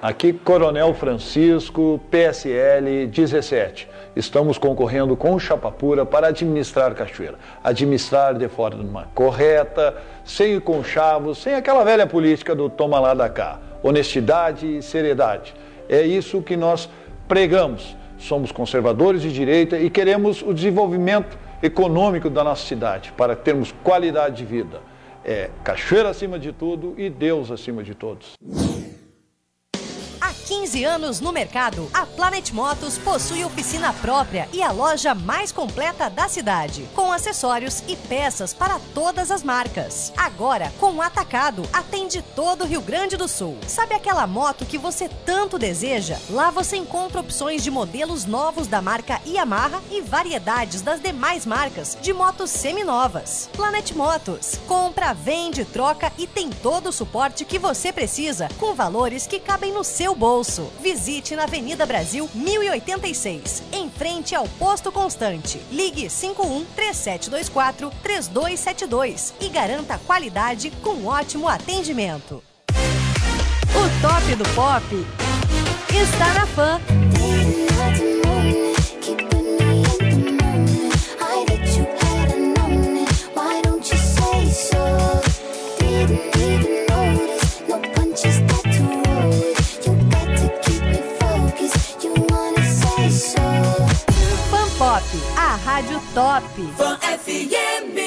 Speaker 13: Aqui, Coronel Francisco, PSL 17. Estamos concorrendo com o Chapa Pura para administrar Cachoeira. Administrar de forma correta, sem conchavos, sem aquela velha política do toma lá da cá. Honestidade e seriedade. É isso que nós pregamos. Somos conservadores de direita e queremos o desenvolvimento econômico da nossa cidade para termos qualidade de vida. É Cachoeira acima de tudo e Deus acima de todos.
Speaker 14: Há 15 anos no mercado, a Planet Motos possui oficina própria e a loja mais completa da cidade, com acessórios e peças para todas as marcas. Agora, com o Atacado, atende todo o Rio Grande do Sul. Sabe aquela moto que você tanto deseja? Lá você encontra opções de modelos novos da marca Yamaha e variedades das demais marcas de motos seminovas. Planet Motos. Compra, vende, troca e tem todo o suporte que você precisa, com valores que cabem no seu bolso. Visite na Avenida Brasil 1086, em frente ao Posto Constante. Ligue 51 3724 3272 e garanta qualidade com ótimo atendimento. O top do pop está na fã. Fan Pop, a rádio top.
Speaker 5: Fã FM.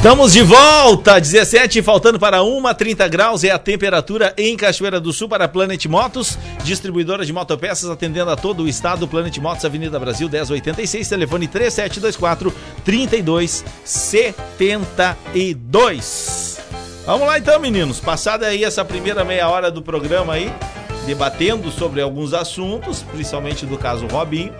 Speaker 2: Estamos de volta, 17, faltando para uma, 30 graus é a temperatura em Cachoeira do Sul para Planet Motos, distribuidora de motopeças atendendo a todo o estado, Planet Motos, Avenida Brasil 1086, telefone 3724 3272. Vamos lá então, meninos, passada aí essa primeira meia hora do programa aí, debatendo sobre alguns assuntos, principalmente do caso Robinho.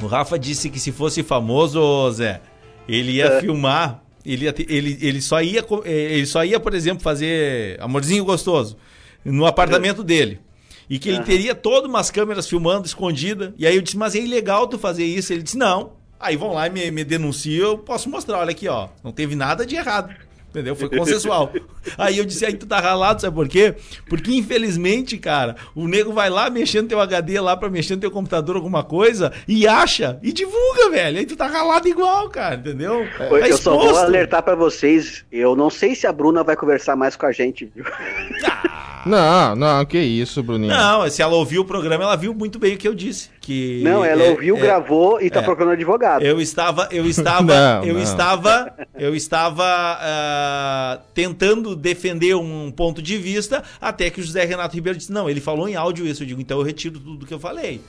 Speaker 2: O Rafa disse que se fosse famoso, Zé, ele ia
Speaker 3: É.
Speaker 2: filmar, ele, ele, ele, só ia, eh, ele só ia, por exemplo, fazer amorzinho gostoso no apartamento dele. E que ele
Speaker 3: Aham.
Speaker 2: teria todas umas câmeras filmando escondida. E aí eu disse, mas é ilegal tu fazer isso. Ele disse, não. Aí vão lá e me, me denunciam, eu posso mostrar, olha aqui, ó. Não teve nada de errado. Entendeu? Foi consensual. Aí eu disse, aí tu tá ralado, sabe por quê? Porque infelizmente, cara, o nego vai lá mexendo teu HD lá pra mexer no teu computador alguma coisa e acha e divulga, velho. Aí tu tá ralado igual, cara, entendeu? Tá
Speaker 3: Eu, eu só vou alertar pra vocês, eu não sei se a Bruna vai conversar mais com a gente. viu?
Speaker 1: Não, não, que isso, Bruninho.
Speaker 2: Não, se ela ouviu o programa, ela viu muito bem o que eu disse. Que
Speaker 3: Não, ela
Speaker 2: é-
Speaker 3: ouviu,
Speaker 2: é-
Speaker 3: gravou e tá
Speaker 2: é.
Speaker 3: procurando advogado.
Speaker 2: Eu estava, eu estava,
Speaker 1: Não,
Speaker 2: eu
Speaker 1: não.
Speaker 2: estava, eu estava ah, tentando defender um ponto de vista, até que o José Renato Ribeiro disse: não, ele falou em áudio isso. Eu digo, então eu retiro tudo que eu falei.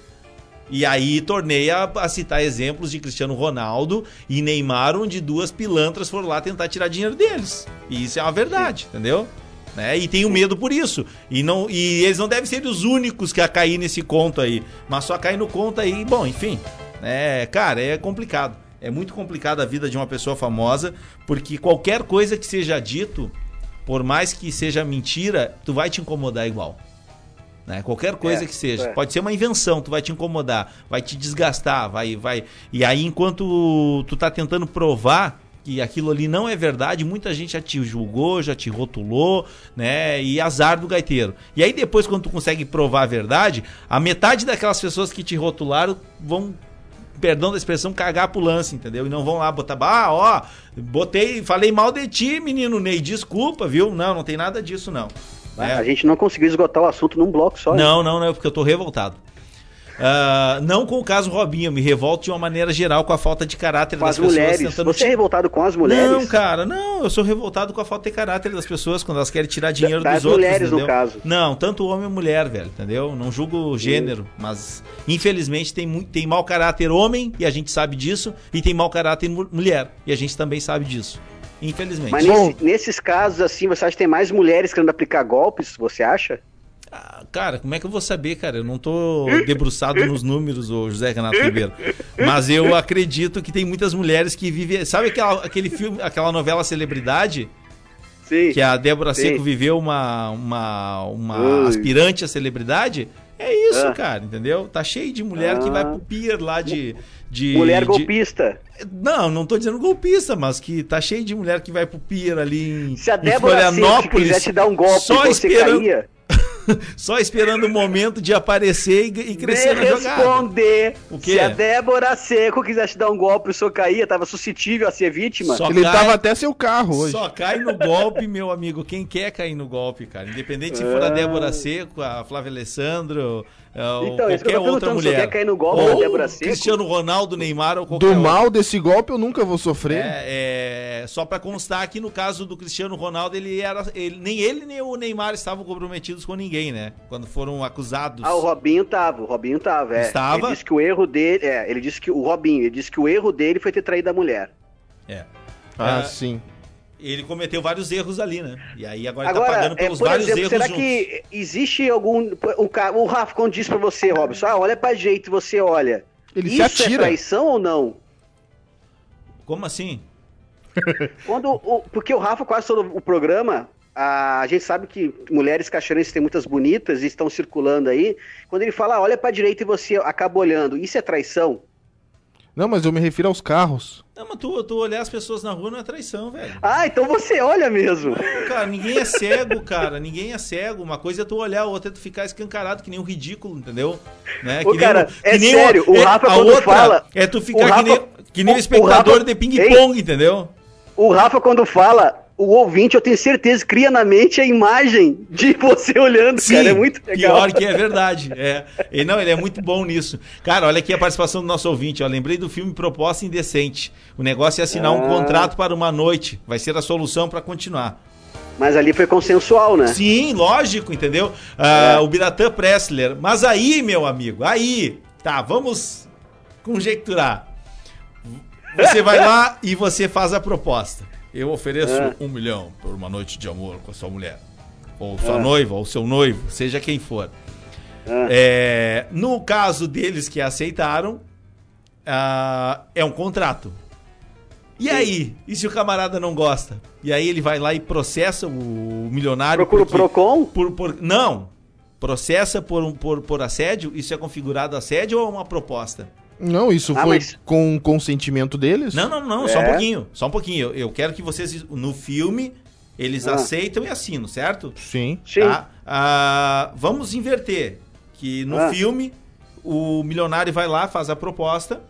Speaker 2: E aí tornei a, a citar exemplos de Cristiano Ronaldo e Neymar, onde duas pilantras foram lá tentar tirar dinheiro deles. E isso é uma verdade, entendeu? Né? E tenho medo por isso. E, não, e eles não devem ser os únicos que a cair nesse conto aí. Mas só cair no conto aí, bom, enfim. É, cara, é complicado. É muito complicado a vida de uma pessoa famosa, porque qualquer coisa que seja dito, por mais que seja mentira, tu vai te incomodar igual. Né? Qualquer coisa
Speaker 3: É,
Speaker 2: que seja.
Speaker 3: é.
Speaker 2: Pode ser uma invenção, tu vai te incomodar, vai te desgastar, vai, vai. E aí, enquanto tu tá tentando provar que aquilo ali não é verdade, muita gente já te julgou, já te rotulou, né? E azar do gaiteiro. E aí, depois, quando tu consegue provar a verdade, a metade daquelas pessoas que te rotularam vão perdão da expressão, cagar pro lance, entendeu? E não vão lá botar, ah, ó, botei, falei mal de ti, menino Ney, desculpa, viu? Não, não tem nada disso, não. É.
Speaker 3: A gente não conseguiu esgotar o assunto num bloco só.
Speaker 2: Não, não, não, porque eu tô revoltado. Ah, não com o caso Robinho, me revolto de uma maneira geral com a falta de caráter
Speaker 3: Com
Speaker 2: das
Speaker 3: as
Speaker 2: pessoas
Speaker 3: mulheres.
Speaker 2: tentando
Speaker 3: Você é revoltado com as mulheres?
Speaker 2: Não, cara, não, eu sou revoltado com a falta de caráter das pessoas quando elas querem tirar dinheiro
Speaker 3: das
Speaker 2: dos outros.
Speaker 3: mulheres, no caso.
Speaker 2: Não, tanto homem ou mulher, velho, entendeu? Não julgo o gênero, mas infelizmente tem, muito, tem mau caráter homem, e a gente sabe disso, e tem mau caráter mu- mulher, e a gente também sabe disso. Infelizmente.
Speaker 3: Mas nesse- nesses casos, assim, você acha que tem mais mulheres querendo aplicar golpes, você acha?
Speaker 2: Cara, como é que eu vou saber, cara? Eu não tô debruçado nos números, o José Renato Ribeiro. Mas eu acredito que tem muitas mulheres que vivem. Sabe aquela, aquele filme, aquela novela Celebridade?
Speaker 3: Sim.
Speaker 2: Que a Débora
Speaker 3: Sim.
Speaker 2: Seco viveu uma, uma, uma
Speaker 3: Ui.
Speaker 2: aspirante à celebridade? É isso,
Speaker 3: Ah.
Speaker 2: cara, entendeu? Tá cheio de mulher que
Speaker 3: Ah.
Speaker 2: vai pro pier lá de. de
Speaker 3: Mulher
Speaker 2: de-
Speaker 3: golpista.
Speaker 2: Não, não tô dizendo golpista, mas que tá cheio de mulher que vai pro pier ali em,
Speaker 3: Se a
Speaker 2: em
Speaker 3: Débora Seco quiser te dar um golpe,
Speaker 2: só
Speaker 3: você
Speaker 2: esperando,
Speaker 3: caía?
Speaker 2: só esperando o momento de aparecer e, e crescer
Speaker 3: Me
Speaker 2: na jogada.
Speaker 3: responder.
Speaker 2: O quê?
Speaker 3: Se a Débora Seco quiser te dar um golpe, o senhor caía, tava suscetível a ser vítima?
Speaker 2: Só
Speaker 1: Ele
Speaker 2: cai-
Speaker 1: tava até seu carro hoje.
Speaker 2: Só cai no golpe, meu amigo. Quem quer cair no golpe, cara? Independente se for a
Speaker 3: Ah.
Speaker 2: Débora Seco, a Flávia Alessandro, é, ou
Speaker 3: Então, isso que eu
Speaker 2: qualquer outra
Speaker 3: perguntando, se eu
Speaker 2: mulher.
Speaker 3: quer cair no golpe
Speaker 2: ou
Speaker 3: da Débora Seco?
Speaker 2: Cristiano Ronaldo, Neymar ou qualquer
Speaker 1: Do
Speaker 2: outro.
Speaker 1: mal desse golpe eu nunca vou sofrer.
Speaker 2: É, é, só pra constar que no caso do Cristiano Ronaldo, ele era. ele- nem ele nem o Neymar estavam comprometidos com ninguém, né? Quando foram acusados.
Speaker 3: Ah, o Robinho tava, o Robinho tava, é.
Speaker 2: Estava?
Speaker 3: Ele disse que o erro dele, é, ele disse que o Robinho, ele disse que o erro dele foi ter traído a mulher.
Speaker 2: É.
Speaker 1: Ah,
Speaker 2: É,
Speaker 1: sim.
Speaker 2: Ele cometeu vários erros ali, né? E aí agora, ele
Speaker 3: Agora,
Speaker 2: tá pagando
Speaker 3: é,
Speaker 2: pelos
Speaker 3: por
Speaker 2: vários
Speaker 3: exemplo,
Speaker 2: erros
Speaker 3: será
Speaker 2: juntos.
Speaker 3: que existe algum. O, o Rafa, quando diz pra você, Robson, ah, olha pra jeito, você olha.
Speaker 1: Ele se
Speaker 3: Isso
Speaker 1: atira.
Speaker 3: é traição ou não?
Speaker 2: Como assim?
Speaker 3: Quando o- porque o Rafa, quase todo o programa, a, a gente sabe que mulheres caixeirenses têm muitas bonitas e estão circulando aí. Quando ele fala, ah, olha pra direita e você acaba olhando, isso é traição?
Speaker 1: Não, mas eu me refiro aos carros.
Speaker 2: Não, mas tu, tu olhar as pessoas na rua não é traição, velho.
Speaker 3: Ah, então você olha mesmo.
Speaker 2: Cara, ninguém é cego, cara. Ninguém é cego. Uma coisa é tu olhar, a outra é tu ficar escancarado, que nem um ridículo, entendeu? Né?
Speaker 3: Ô,
Speaker 2: que
Speaker 3: cara,
Speaker 2: nem, o-
Speaker 3: é
Speaker 2: que nem
Speaker 3: sério, o Rafa
Speaker 2: a
Speaker 3: quando fala-
Speaker 2: É tu ficar
Speaker 3: Rafa-
Speaker 2: que nem, que nem
Speaker 3: o
Speaker 2: espectador
Speaker 3: Rafa-
Speaker 2: de ping-pong, entendeu?
Speaker 3: O Rafa, quando fala, o ouvinte, eu tenho certeza, cria na mente a imagem de você olhando,
Speaker 2: Sim,
Speaker 3: cara. É muito legal.
Speaker 2: pior que é verdade. É. Ele, não, ele é muito bom nisso. Cara, olha aqui a participação do nosso ouvinte. Ó. Lembrei do filme Proposta Indecente. O negócio é assinar um
Speaker 3: Ah.
Speaker 2: contrato para uma noite. Vai ser a solução para continuar.
Speaker 3: Mas ali foi consensual, né?
Speaker 2: Sim, lógico, entendeu? Ah,
Speaker 3: É.
Speaker 2: O Biratan Pressler. Mas aí, meu amigo, aí, tá, vamos conjecturar. Você vai lá e você faz a proposta. Eu ofereço
Speaker 3: É.
Speaker 2: um milhão por uma noite de amor com a sua mulher. Ou sua
Speaker 3: É.
Speaker 2: noiva, ou seu noivo, seja quem for. É, no caso deles que aceitaram, ah, é um contrato. E aí? E se o camarada não gosta? E aí ele vai lá e processa o milionário.
Speaker 3: Procura o Procon?
Speaker 2: Por, por- não. Processa por, um, por, por assédio? Isso é configurado assédio ou é uma proposta?
Speaker 1: Não, isso
Speaker 3: Ah,
Speaker 1: foi
Speaker 3: mas-
Speaker 1: com consentimento deles?
Speaker 2: Não, não, não, só um
Speaker 3: É.
Speaker 2: pouquinho. Só um pouquinho. Eu, eu quero que vocês, no filme, eles
Speaker 3: Ah.
Speaker 2: aceitam e assinam, certo?
Speaker 1: Sim.
Speaker 3: Sim.
Speaker 2: Tá? Ah, vamos inverter. Que no
Speaker 3: Ah.
Speaker 2: filme, o milionário vai lá, faz a proposta,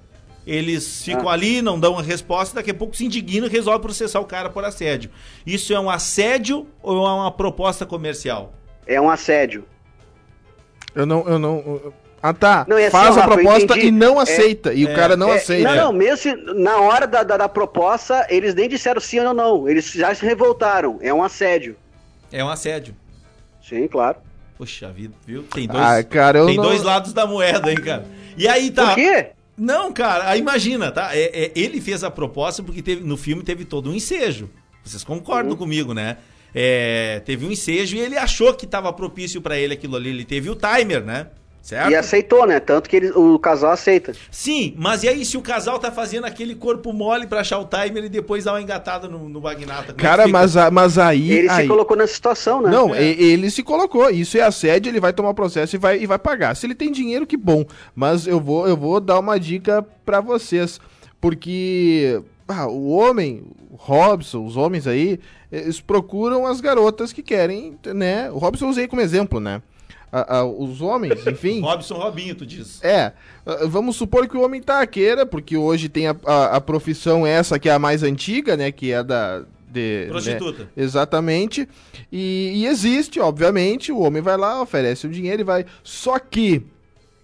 Speaker 2: eles ficam
Speaker 3: Ah.
Speaker 2: ali, não dão a resposta, daqui a pouco se indignam e resolvem processar o cara por assédio. Isso é um assédio ou é uma proposta comercial?
Speaker 3: É um assédio.
Speaker 1: Eu não, eu não. eu- Ah, tá.
Speaker 3: Não, assim,
Speaker 1: Faz
Speaker 3: ó,
Speaker 1: a
Speaker 3: Rafa,
Speaker 1: proposta e não
Speaker 3: É,
Speaker 1: aceita. e o
Speaker 2: é,
Speaker 1: cara não
Speaker 3: É,
Speaker 1: aceita.
Speaker 3: Não, não, mesmo se na hora da, da, da proposta, eles nem disseram sim ou não. Eles já se revoltaram. É um assédio.
Speaker 2: É um assédio.
Speaker 3: Sim, claro.
Speaker 2: Poxa vida, viu? Tem dois,
Speaker 1: Ah, cara,
Speaker 2: tem
Speaker 1: não-
Speaker 2: dois lados da moeda, hein, cara? E aí tá.
Speaker 3: Por quê?
Speaker 2: Não, cara, aí imagina, tá? É, é, ele fez a proposta porque teve, no filme teve todo um ensejo. Vocês concordam
Speaker 3: Uhum.
Speaker 2: comigo, né? É, teve um ensejo e ele achou que tava propício pra ele aquilo ali. Ele teve o timer, né? Certo?
Speaker 3: E aceitou, né? Tanto que ele- o casal aceita.
Speaker 2: Sim, mas e aí se o casal tá fazendo aquele corpo mole pra achar o timer e depois dar uma engatada no, no Magnata? É
Speaker 1: Cara, mas, a- mas aí.
Speaker 3: Ele
Speaker 1: aí...
Speaker 3: se colocou nessa situação, né?
Speaker 1: Não,
Speaker 2: É.
Speaker 1: e- ele se colocou. Isso é assédio, ele vai tomar processo e vai, e vai pagar. Se ele tem dinheiro, que bom. Mas eu vou, eu vou dar uma dica pra vocês. Porque ah, o homem, o Robson, os homens aí, eles procuram as garotas que querem, né? O Robson eu usei como exemplo, né? Ah, ah, os homens, enfim.
Speaker 2: Robson Robinho, tu diz.
Speaker 1: É, ah, vamos supor que o homem tá queira, porque hoje tem a, a, a profissão essa que é a mais antiga, né? Que é a da. De,
Speaker 2: Prostituta.
Speaker 1: né, exatamente. E, e existe, obviamente, o homem vai lá, oferece o dinheiro e vai. Só que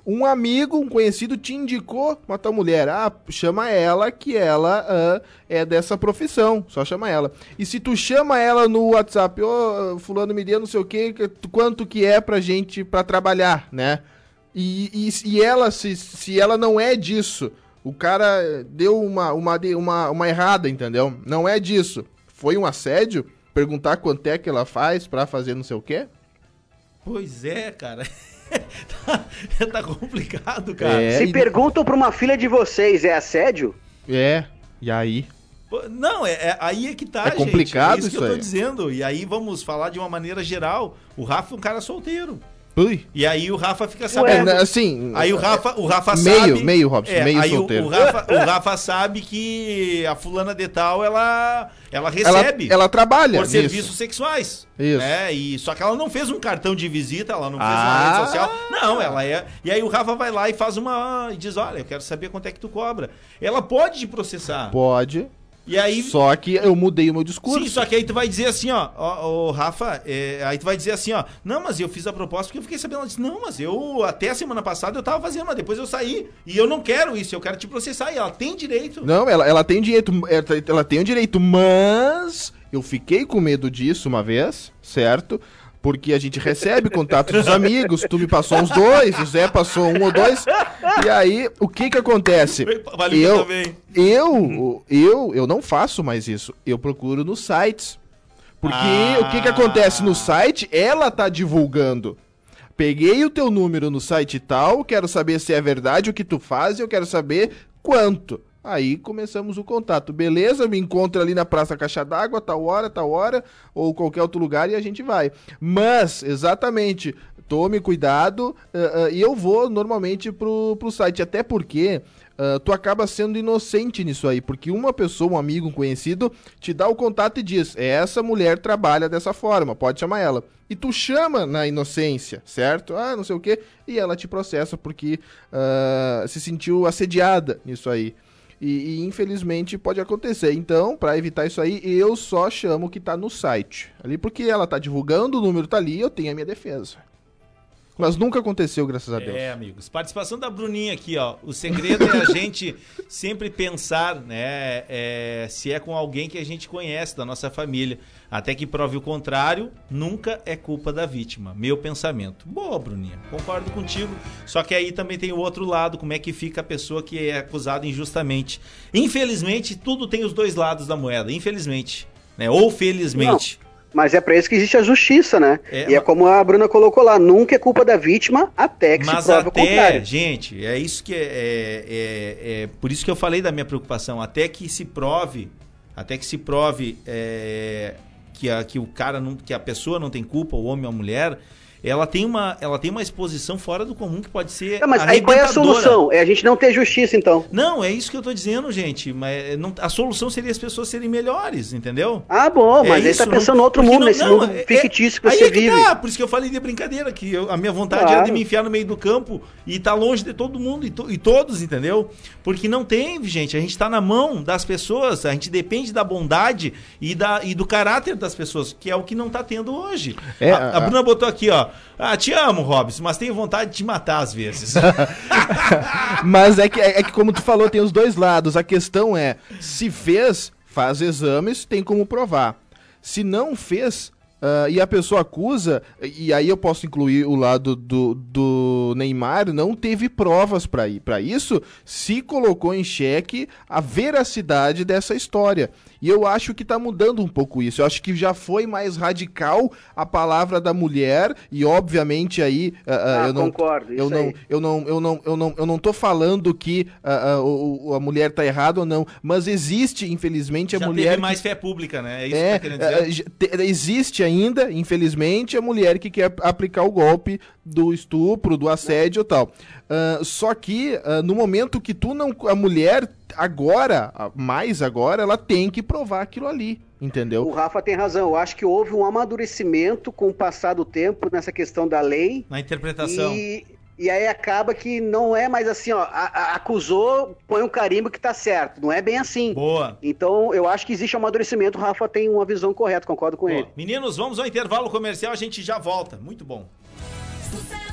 Speaker 1: um amigo, um conhecido, te indicou uma tal mulher. Ah, chama ela que ela ah, é dessa profissão. Só chama ela. E se tu chama ela no WhatsApp, ô, fulano me deu não sei o que, quanto que é pra gente, pra trabalhar, né? E, e, e ela, se, se ela não é disso, o cara deu uma, uma, uma, uma errada, entendeu? Não é disso. Foi um assédio? Perguntar quanto é que ela faz pra fazer não sei o quê?
Speaker 2: Pois é, cara. tá, tá complicado, cara.
Speaker 1: É,
Speaker 3: Se
Speaker 1: e-
Speaker 3: perguntam pra uma filha de vocês, é assédio?
Speaker 1: É, e aí?
Speaker 2: Não, é, é- aí é que tá,
Speaker 1: É
Speaker 2: gente.
Speaker 1: complicado
Speaker 2: É isso que
Speaker 1: isso
Speaker 2: eu tô
Speaker 1: aí.
Speaker 2: dizendo. E aí vamos falar de uma maneira geral. O Rafa é um cara solteiro.
Speaker 1: Ui.
Speaker 2: E aí o Rafa fica
Speaker 1: É,
Speaker 2: sabendo.
Speaker 1: né, assim.
Speaker 2: Aí o Rafa, o Rafa
Speaker 1: meio,
Speaker 2: sabe.
Speaker 1: Meio, Robson,
Speaker 2: É,
Speaker 1: meio
Speaker 2: aí o-
Speaker 1: solteiro.
Speaker 2: O, Rafa, o Rafa sabe que a fulana de tal, ela, ela
Speaker 1: ela,
Speaker 2: recebe
Speaker 1: ela trabalha.
Speaker 2: por serviços sexuais.
Speaker 1: Isso.
Speaker 2: Né? E, só que ela não fez um cartão de visita, ela não fez
Speaker 1: Ah.
Speaker 2: uma rede social. Não, ela é. E aí o Rafa vai lá e faz uma. e diz: Olha, eu quero saber quanto é que tu cobra. Ela pode te processar.
Speaker 1: Pode.
Speaker 2: E aí.
Speaker 1: Só que eu mudei o meu discurso.
Speaker 2: Sim, só que aí tu vai dizer assim, ó, ó, ó, Rafa, é, aí tu vai dizer assim, ó, não, mas eu fiz a proposta porque eu fiquei sabendo, ela disse, não, mas eu, até a semana passada eu tava fazendo, mas depois eu saí, e eu não quero isso, eu quero te processar, e ela tem direito.
Speaker 1: Não, ela, ela tem direito, ela, ela tem o direito, mas eu fiquei com medo disso uma vez, certo? Porque a gente recebe contato dos amigos, tu me passou uns dois, o Zé passou um ou dois, e aí o que que acontece?
Speaker 2: Valeu
Speaker 1: eu,
Speaker 2: também.
Speaker 1: eu, eu, eu não faço mais isso, eu procuro nos sites. Porque
Speaker 2: Ah.
Speaker 1: o que que acontece no site? Ela tá divulgando. Peguei o teu número no site tal, quero saber se é verdade o que tu faz e eu quero saber quanto. Aí começamos o contato. Beleza, me encontra ali na Praça Caixa d'Água, tal hora, tal hora, ou qualquer outro lugar e a gente vai. Mas, exatamente, tome cuidado ah, ah, e eu vou normalmente pro, pro site, até porque ah, tu acaba sendo inocente nisso aí, porque uma pessoa, um amigo, um conhecido, te dá o contato e diz: essa mulher trabalha dessa forma, pode chamar ela. E tu chama na inocência, certo? Ah, não sei o quê, e ela te processa porque ah, se sentiu assediada nisso aí. E, e, infelizmente pode acontecer. Então, para evitar isso aí, eu só chamo que tá no site. Ali porque ela tá divulgando, o número tá ali, eu tenho a minha defesa. Mas nunca aconteceu, graças a Deus.
Speaker 2: É, amigos. Participação da Bruninha aqui, ó. O segredo é a gente sempre pensar, né, é, se é com alguém que a gente conhece, da nossa família. Até que prove o contrário, nunca é culpa da vítima. Meu pensamento. Boa, Bruninha. Concordo contigo. Só que aí também tem o outro lado, como é que fica a pessoa que é acusada injustamente. Infelizmente, tudo tem os dois lados da moeda. Infelizmente. Né? Ou felizmente.
Speaker 3: Não. Mas é para isso que existe a justiça, né?
Speaker 2: É,
Speaker 3: e é como a Bruna colocou lá, nunca é culpa da vítima até que
Speaker 2: Mas
Speaker 3: se prove
Speaker 2: até,
Speaker 3: o contrário.
Speaker 2: gente, é isso que é, é, é, é, por isso que eu falei da minha preocupação, até que se prove, até que se prove é, que, a, que o cara não, que a pessoa não tem culpa, o homem ou a mulher, ela tem uma, ela tem uma exposição fora do comum que pode ser.
Speaker 3: Tá, mas aí qual é a solução? É a gente não ter justiça, então.
Speaker 2: Não, é isso que eu tô dizendo, gente. Mas não, a solução seria as pessoas serem melhores, entendeu?
Speaker 3: Ah, bom, mas
Speaker 2: É
Speaker 3: aí tá
Speaker 2: isso,
Speaker 3: pensando
Speaker 2: não-
Speaker 3: no outro mundo,
Speaker 2: não-
Speaker 3: nesse
Speaker 2: não,
Speaker 3: mundo
Speaker 2: é-
Speaker 3: fictício que
Speaker 2: aí
Speaker 3: você
Speaker 2: é que
Speaker 3: vive.
Speaker 2: tá, por isso que eu falei de brincadeira, que eu- a minha vontade era
Speaker 3: Claro.
Speaker 2: de me enfiar no meio do campo e tá longe de todo mundo e, to- e todos, entendeu? Porque não tem, gente, a gente tá na mão das pessoas, a gente depende da bondade e, da, e do caráter das pessoas, que é o que não tá tendo hoje.
Speaker 1: É,
Speaker 2: a, a
Speaker 1: a-
Speaker 2: Bruna botou aqui, ó, ah, te amo, Robson, mas tenho vontade de te matar às vezes.
Speaker 1: Mas é que, é que, como tu falou, tem os dois lados. A questão é, se fez, faz exames, tem como provar. Se não fez, ah, e a pessoa acusa, e aí eu posso incluir o lado do, do Neymar, não teve provas para ir. Para isso, se colocou em xeque a veracidade dessa história. E eu acho que tá mudando um pouco isso. Eu acho que já foi mais radical a palavra da mulher, e obviamente aí. ah, ah,
Speaker 3: Ah,
Speaker 1: eu não,
Speaker 3: concordo,
Speaker 1: Eu
Speaker 3: isso
Speaker 1: não,
Speaker 3: aí.
Speaker 1: eu não, eu não, eu não, eu não tô falando que o- a mulher tá errada ou não, mas existe, infelizmente, a
Speaker 2: Já
Speaker 1: mulher.
Speaker 2: teve
Speaker 1: que-
Speaker 2: mais fé pública, né? É isso
Speaker 1: é,
Speaker 2: que tá querendo dizer.
Speaker 1: te- existe ainda, infelizmente, a mulher que quer aplicar o golpe do estupro, do assédio e tal. Ah, só que ah, no momento que tu não. A mulher, agora, ah, mais agora, ela tem que provar aquilo ali. Entendeu?
Speaker 3: O Rafa tem razão. Eu acho que houve um amadurecimento com o passar do tempo nessa questão da lei.
Speaker 2: Na interpretação.
Speaker 3: E, e aí acaba que não é mais assim, ó, a- a- acusou, põe um carimbo que tá certo. Não é bem assim.
Speaker 2: Boa.
Speaker 3: Então, eu acho que existe um amadurecimento. O Rafa tem uma visão correta, concordo com ele.
Speaker 2: Meninos, vamos ao intervalo comercial, a gente já volta. Muito bom.
Speaker 5: Sucesso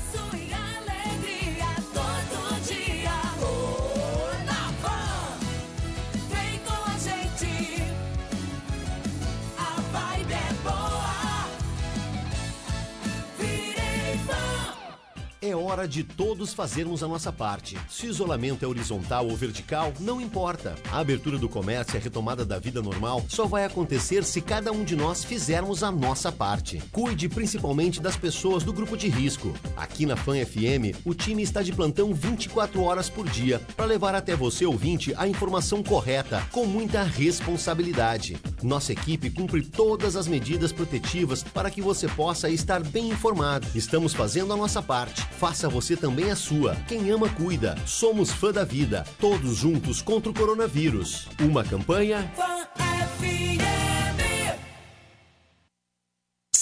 Speaker 5: É
Speaker 6: hora de todos fazermos a nossa parte. Se o isolamento é horizontal ou vertical, não importa. A abertura do comércio e a retomada da vida normal só vai acontecer se cada um de nós fizermos a nossa parte. Cuide principalmente das pessoas do grupo de risco. Aqui na Fan FM, o time está de plantão 24 horas por dia para levar até você, ouvinte, a informação correta, com muita responsabilidade. Nossa equipe cumpre todas as medidas protetivas para que você possa estar bem informado. Estamos fazendo a nossa parte. Faça você também a sua. Quem ama, cuida. Somos fã da vida. Todos juntos contra o coronavírus. Uma campanha.
Speaker 5: Fan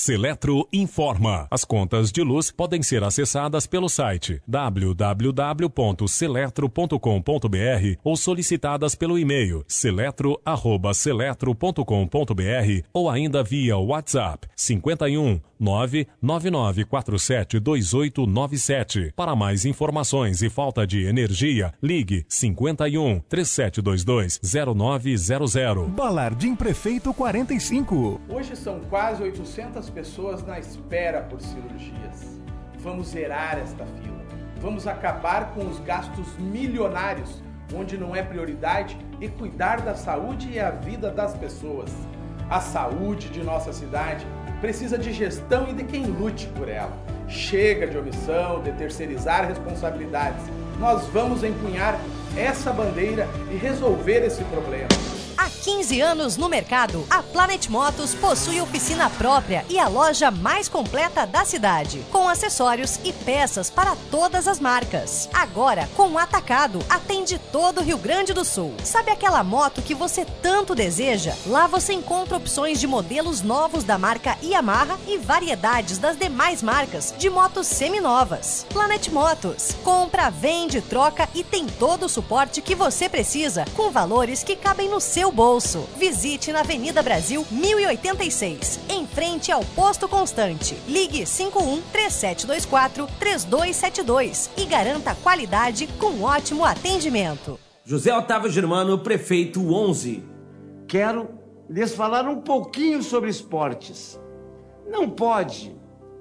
Speaker 15: Seletro informa. As contas de luz podem ser acessadas pelo site www.seletro.com.br ou solicitadas pelo e-mail seletro@seletro.com.br ou ainda via WhatsApp 51 99947 2897. Para mais informações e falta de energia, ligue 51 3722 0900.
Speaker 16: Balardim Prefeito 45.
Speaker 17: Hoje são quase 800 pessoas na espera por cirurgias. Vamos zerar esta fila. Vamos acabar com os gastos milionários, onde não é prioridade, e cuidar da saúde e a vida das pessoas. A saúde de nossa cidade precisa de gestão e de quem lute por ela. Chega de omissão, de terceirizar responsabilidades. Nós vamos empunhar essa bandeira e resolver esse problema.
Speaker 14: Há 15 anos no mercado, a Planet Motos possui oficina própria e a loja mais completa da cidade, com acessórios e peças para todas as marcas. Agora, com o atacado, atende todo o Rio Grande do Sul. Sabe aquela moto que você tanto deseja? Lá você encontra opções de modelos novos da marca Yamaha e variedades das demais marcas de motos seminovas. Planet Motos. Compra, vende, troca e tem todo o suporte que você precisa, com valores que cabem no seu bolso. Visite na Avenida Brasil 1086, em frente ao Posto Constante. Ligue 51 3724 3272 e garanta qualidade com ótimo atendimento.
Speaker 18: José Otávio Germano, prefeito 11.
Speaker 19: Quero lhes falar um pouquinho sobre esportes. Não pode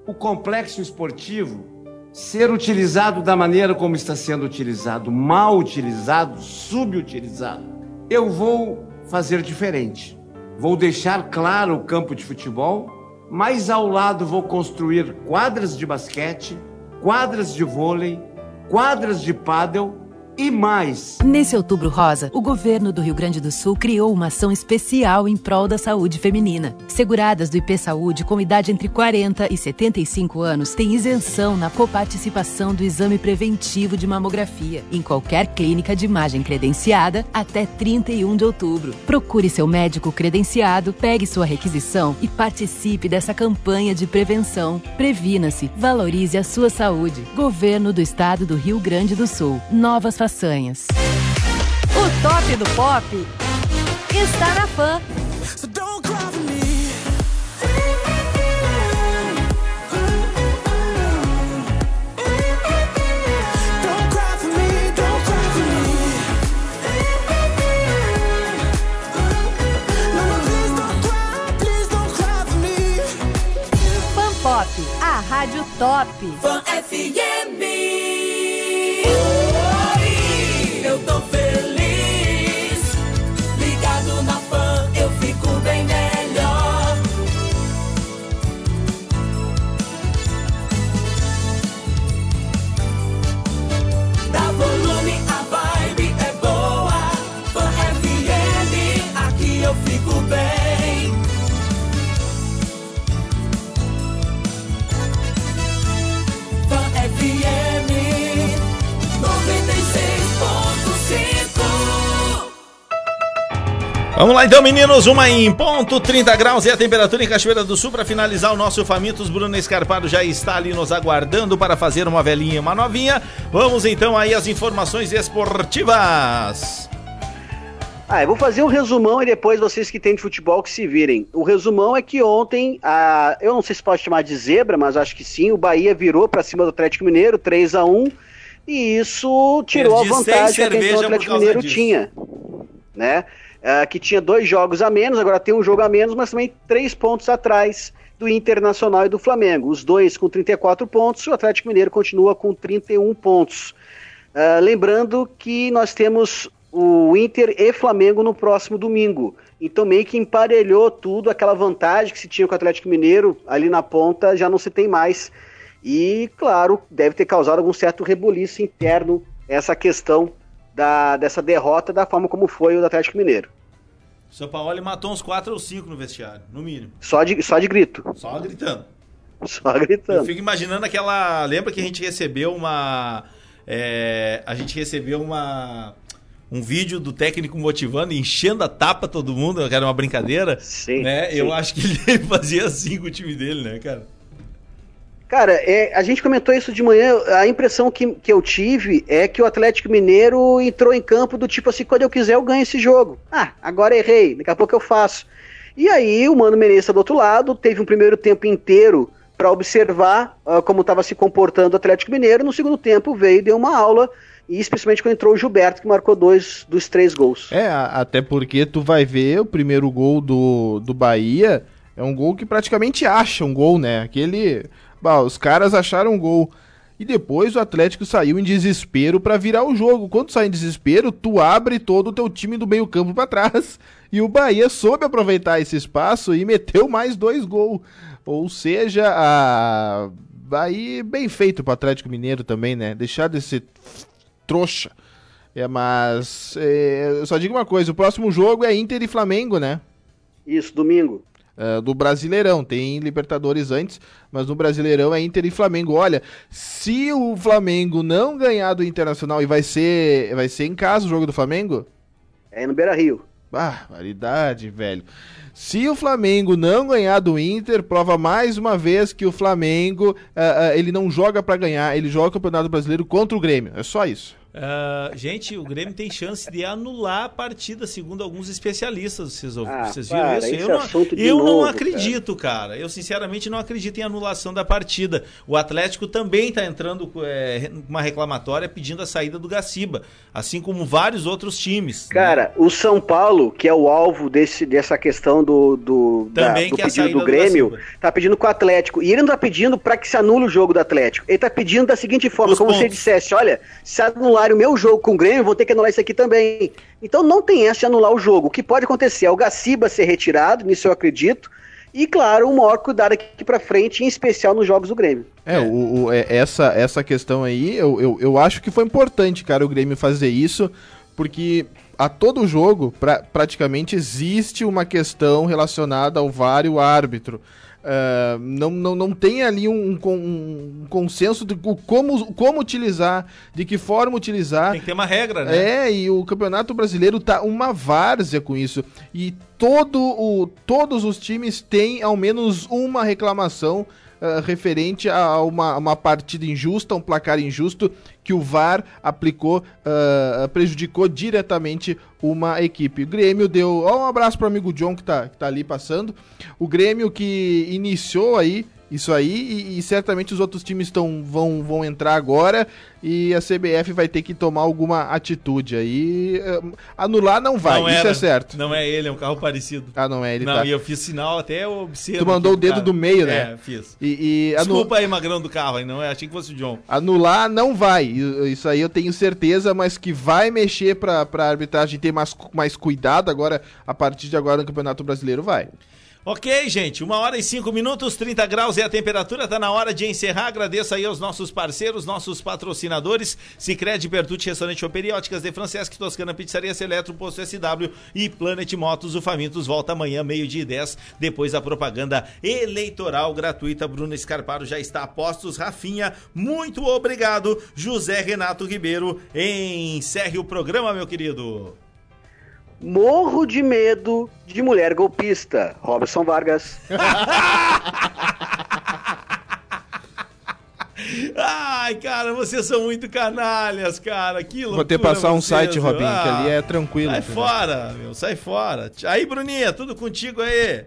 Speaker 19: o complexo esportivo ser utilizado da maneira como está sendo utilizado, mal utilizado, subutilizado. Eu vou fazer diferente. Vou deixar claro o campo de futebol, mas ao lado vou construir quadras de basquete, quadras de vôlei, quadras de pádel e mais.
Speaker 20: Nesse Outubro Rosa, o governo do Rio Grande do Sul criou uma ação especial em prol da saúde feminina. Seguradas do IP Saúde com idade entre 40 e 75 anos têm isenção na coparticipação do exame preventivo de mamografia em qualquer clínica de imagem credenciada até 31 de outubro. Procure seu médico credenciado, pegue sua requisição e participe dessa campanha de prevenção. Previna-se, valorize a sua saúde. Governo do Estado do Rio Grande do Sul. Novas façanhas.
Speaker 14: O top do pop está na fã. Fan Pop, a rádio top.
Speaker 5: Fan FM.
Speaker 2: Vamos lá então, meninos. Uma em ponto, 30 graus é a temperatura em Cachoeira do Sul. Para finalizar o nosso Famintos, Bruno Escarpado já está ali nos aguardando para fazer uma velhinha e uma novinha. Vamos então aí às informações esportivas.
Speaker 3: Ah, eu vou fazer um resumão e depois vocês que têm de futebol que se virem. O resumão é que ontem, a, eu não sei se pode chamar de zebra, mas acho que sim, o Bahia virou para cima do Atlético Mineiro, 3 a 1 e isso tirou
Speaker 2: Perdi
Speaker 3: a vantagem que o Atlético Mineiro
Speaker 2: disso.
Speaker 3: tinha. Né? Ah, que tinha dois jogos a menos, agora tem um jogo a menos, mas também três pontos atrás do Internacional e do Flamengo. Os dois com 34 pontos, o Atlético Mineiro continua com 31 pontos. Ah, lembrando que nós temos o Inter e Flamengo no próximo domingo. Então meio que emparelhou tudo, aquela vantagem que se tinha com o Atlético Mineiro ali na ponta já não se tem mais. E, claro, deve ter causado algum certo rebuliço interno essa questão da, dessa derrota da forma como foi o do Atlético Mineiro.
Speaker 2: São Paulo matou uns 4 ou 5 no vestiário, no mínimo.
Speaker 3: Só de, só de grito.
Speaker 2: Só gritando.
Speaker 3: Só gritando.
Speaker 2: Eu fico imaginando aquela. Lembra que a gente recebeu uma. é, a gente recebeu uma. Um vídeo do técnico motivando, enchendo a tapa todo mundo, que era uma brincadeira.
Speaker 3: Sim.
Speaker 2: Né?
Speaker 3: sim.
Speaker 2: Eu acho que ele fazia assim com o time dele, né, cara?
Speaker 3: Cara, é, a gente comentou isso de manhã. A impressão que, que eu tive é que o Atlético Mineiro entrou em campo do tipo assim: quando eu quiser, eu ganho esse jogo. Ah, agora errei, daqui a pouco eu faço. E aí, o Mano Menezes tá do outro lado, teve um primeiro tempo inteiro para observar ah, como estava se comportando o Atlético Mineiro. No segundo tempo, veio e deu uma aula, e especialmente quando entrou o Gilberto, que marcou dois dos três gols.
Speaker 1: É, até porque tu vai ver o primeiro gol do, do Bahia, é um gol que praticamente acha um gol, né? Aquele. Bah, os caras acharam um gol. E depois o Atlético saiu em desespero pra virar o jogo. Quando sai em desespero, tu abre todo o teu time do meio-campo pra trás. E o Bahia soube aproveitar esse espaço e meteu mais dois gols. Ou seja, a... aí bem feito pro Atlético Mineiro também, né? Deixar de ser trouxa É, mas é, eu só digo uma coisa, o próximo jogo é Inter e Flamengo, né?
Speaker 3: Isso, domingo.
Speaker 1: É, do Brasileirão, tem Libertadores antes, mas no Brasileirão é Inter e Flamengo. Olha, se o Flamengo não ganhar do Internacional e vai ser, vai ser em casa o jogo do Flamengo?
Speaker 3: É no Beira-Rio.
Speaker 1: Ah, variedade, velho. Se o Flamengo não ganhar do Inter, prova mais uma vez que o Flamengo ah, ah, ele não joga pra ganhar, ele joga o Campeonato Brasileiro contra o Grêmio. É só isso.
Speaker 2: Ah, gente, o Grêmio tem chance de anular a partida, segundo alguns especialistas. Vocês,
Speaker 3: Ah,
Speaker 2: vocês viram
Speaker 3: para,
Speaker 2: isso? Eu, não, eu não
Speaker 3: novo,
Speaker 2: acredito, cara. Eu sinceramente não acredito em anulação da partida. O Atlético também está entrando com é, uma reclamatória pedindo a saída do Gaciba, assim como vários outros times.
Speaker 3: Cara, o São Paulo, que é o alvo desse, dessa questão do, do, da-
Speaker 2: Também
Speaker 3: do
Speaker 2: quer a
Speaker 3: pedido do
Speaker 2: do
Speaker 3: Grêmio,
Speaker 2: Gaciba.
Speaker 3: tá pedindo com o Atlético. E ele não tá pedindo para que se anule o jogo do Atlético. Ele tá pedindo da seguinte forma,
Speaker 2: Os
Speaker 3: como você
Speaker 2: pontos.
Speaker 3: dissesse, olha, se anularem o meu jogo com o Grêmio, vou ter que anular isso aqui também. Então não tem essa de anular o jogo. O que pode acontecer é o Gaciba ser retirado, nisso eu acredito. E, claro, o maior cuidado aqui pra frente, em especial nos jogos do Grêmio.
Speaker 1: É, o, o- é, essa, essa questão aí, eu, eu, eu acho que foi importante, cara, o Grêmio fazer isso, porque a todo jogo, pra, praticamente, existe uma questão relacionada ao VAR e o árbitro. Ah, não, não, não tem ali um, um um consenso de co- como, como utilizar, de que forma utilizar.
Speaker 2: Tem que ter uma regra, né?
Speaker 1: É, e o Campeonato Brasileiro tá uma várzea com isso. E todo o, todos os times têm ao menos uma reclamação ah, referente a uma, uma partida injusta, um placar injusto que o VAR aplicou, ah, prejudicou diretamente uma equipe. O Grêmio deu. Ó, um abraço pro amigo John que tá, que tá ali passando. O Grêmio que iniciou aí isso aí e, e certamente os outros times tão, vão, vão entrar agora e a CBF vai ter que tomar alguma atitude aí. Eh, Anular não vai,
Speaker 2: Não
Speaker 1: isso
Speaker 2: era.
Speaker 1: é certo.
Speaker 2: Não é ele, é um carro parecido.
Speaker 1: Ah, não é ele,
Speaker 2: não,
Speaker 1: tá.
Speaker 2: e eu fiz sinal até obsceno.
Speaker 1: Tu mandou o dedo
Speaker 2: cara.
Speaker 1: do meio, né?
Speaker 2: É, fiz.
Speaker 1: E, e anu-
Speaker 2: Desculpa aí, magrão do carro, não é? Achei que fosse o John.
Speaker 1: Anular não vai, isso aí eu tenho certeza, mas que vai mexer pra, pra arbitragem ter mais, mais cuidado agora, a partir de agora no Campeonato Brasileiro, vai.
Speaker 2: Ok, gente, uma hora e cinco minutos, 30 graus é a temperatura, tá na hora de encerrar. Agradeço aí aos nossos parceiros, nossos patrocinadores, Cicred, Pertucci, Restaurante Choperia, Óticas de Francesc, Toscana, Pizzaria Seletro, Posto SW e Planet Motos. O Famintos volta amanhã, meio-dia e 10, depois da propaganda eleitoral gratuita. Bruno Escarparo já está a postos. Rafinha, muito obrigado. José Renato Ribeiro, encerre o programa, meu querido.
Speaker 3: Morro de medo de mulher golpista. Robson Vargas.
Speaker 2: Ai, cara, vocês são muito canalhas, cara. Que loucura.
Speaker 1: Vou ter que passar um
Speaker 2: vocês,
Speaker 1: site. Robinho, que
Speaker 2: Ah,
Speaker 1: ali é tranquilo.
Speaker 2: Sai
Speaker 1: entendeu?
Speaker 2: fora, meu, sai fora. Aí, Bruninha, tudo contigo aí.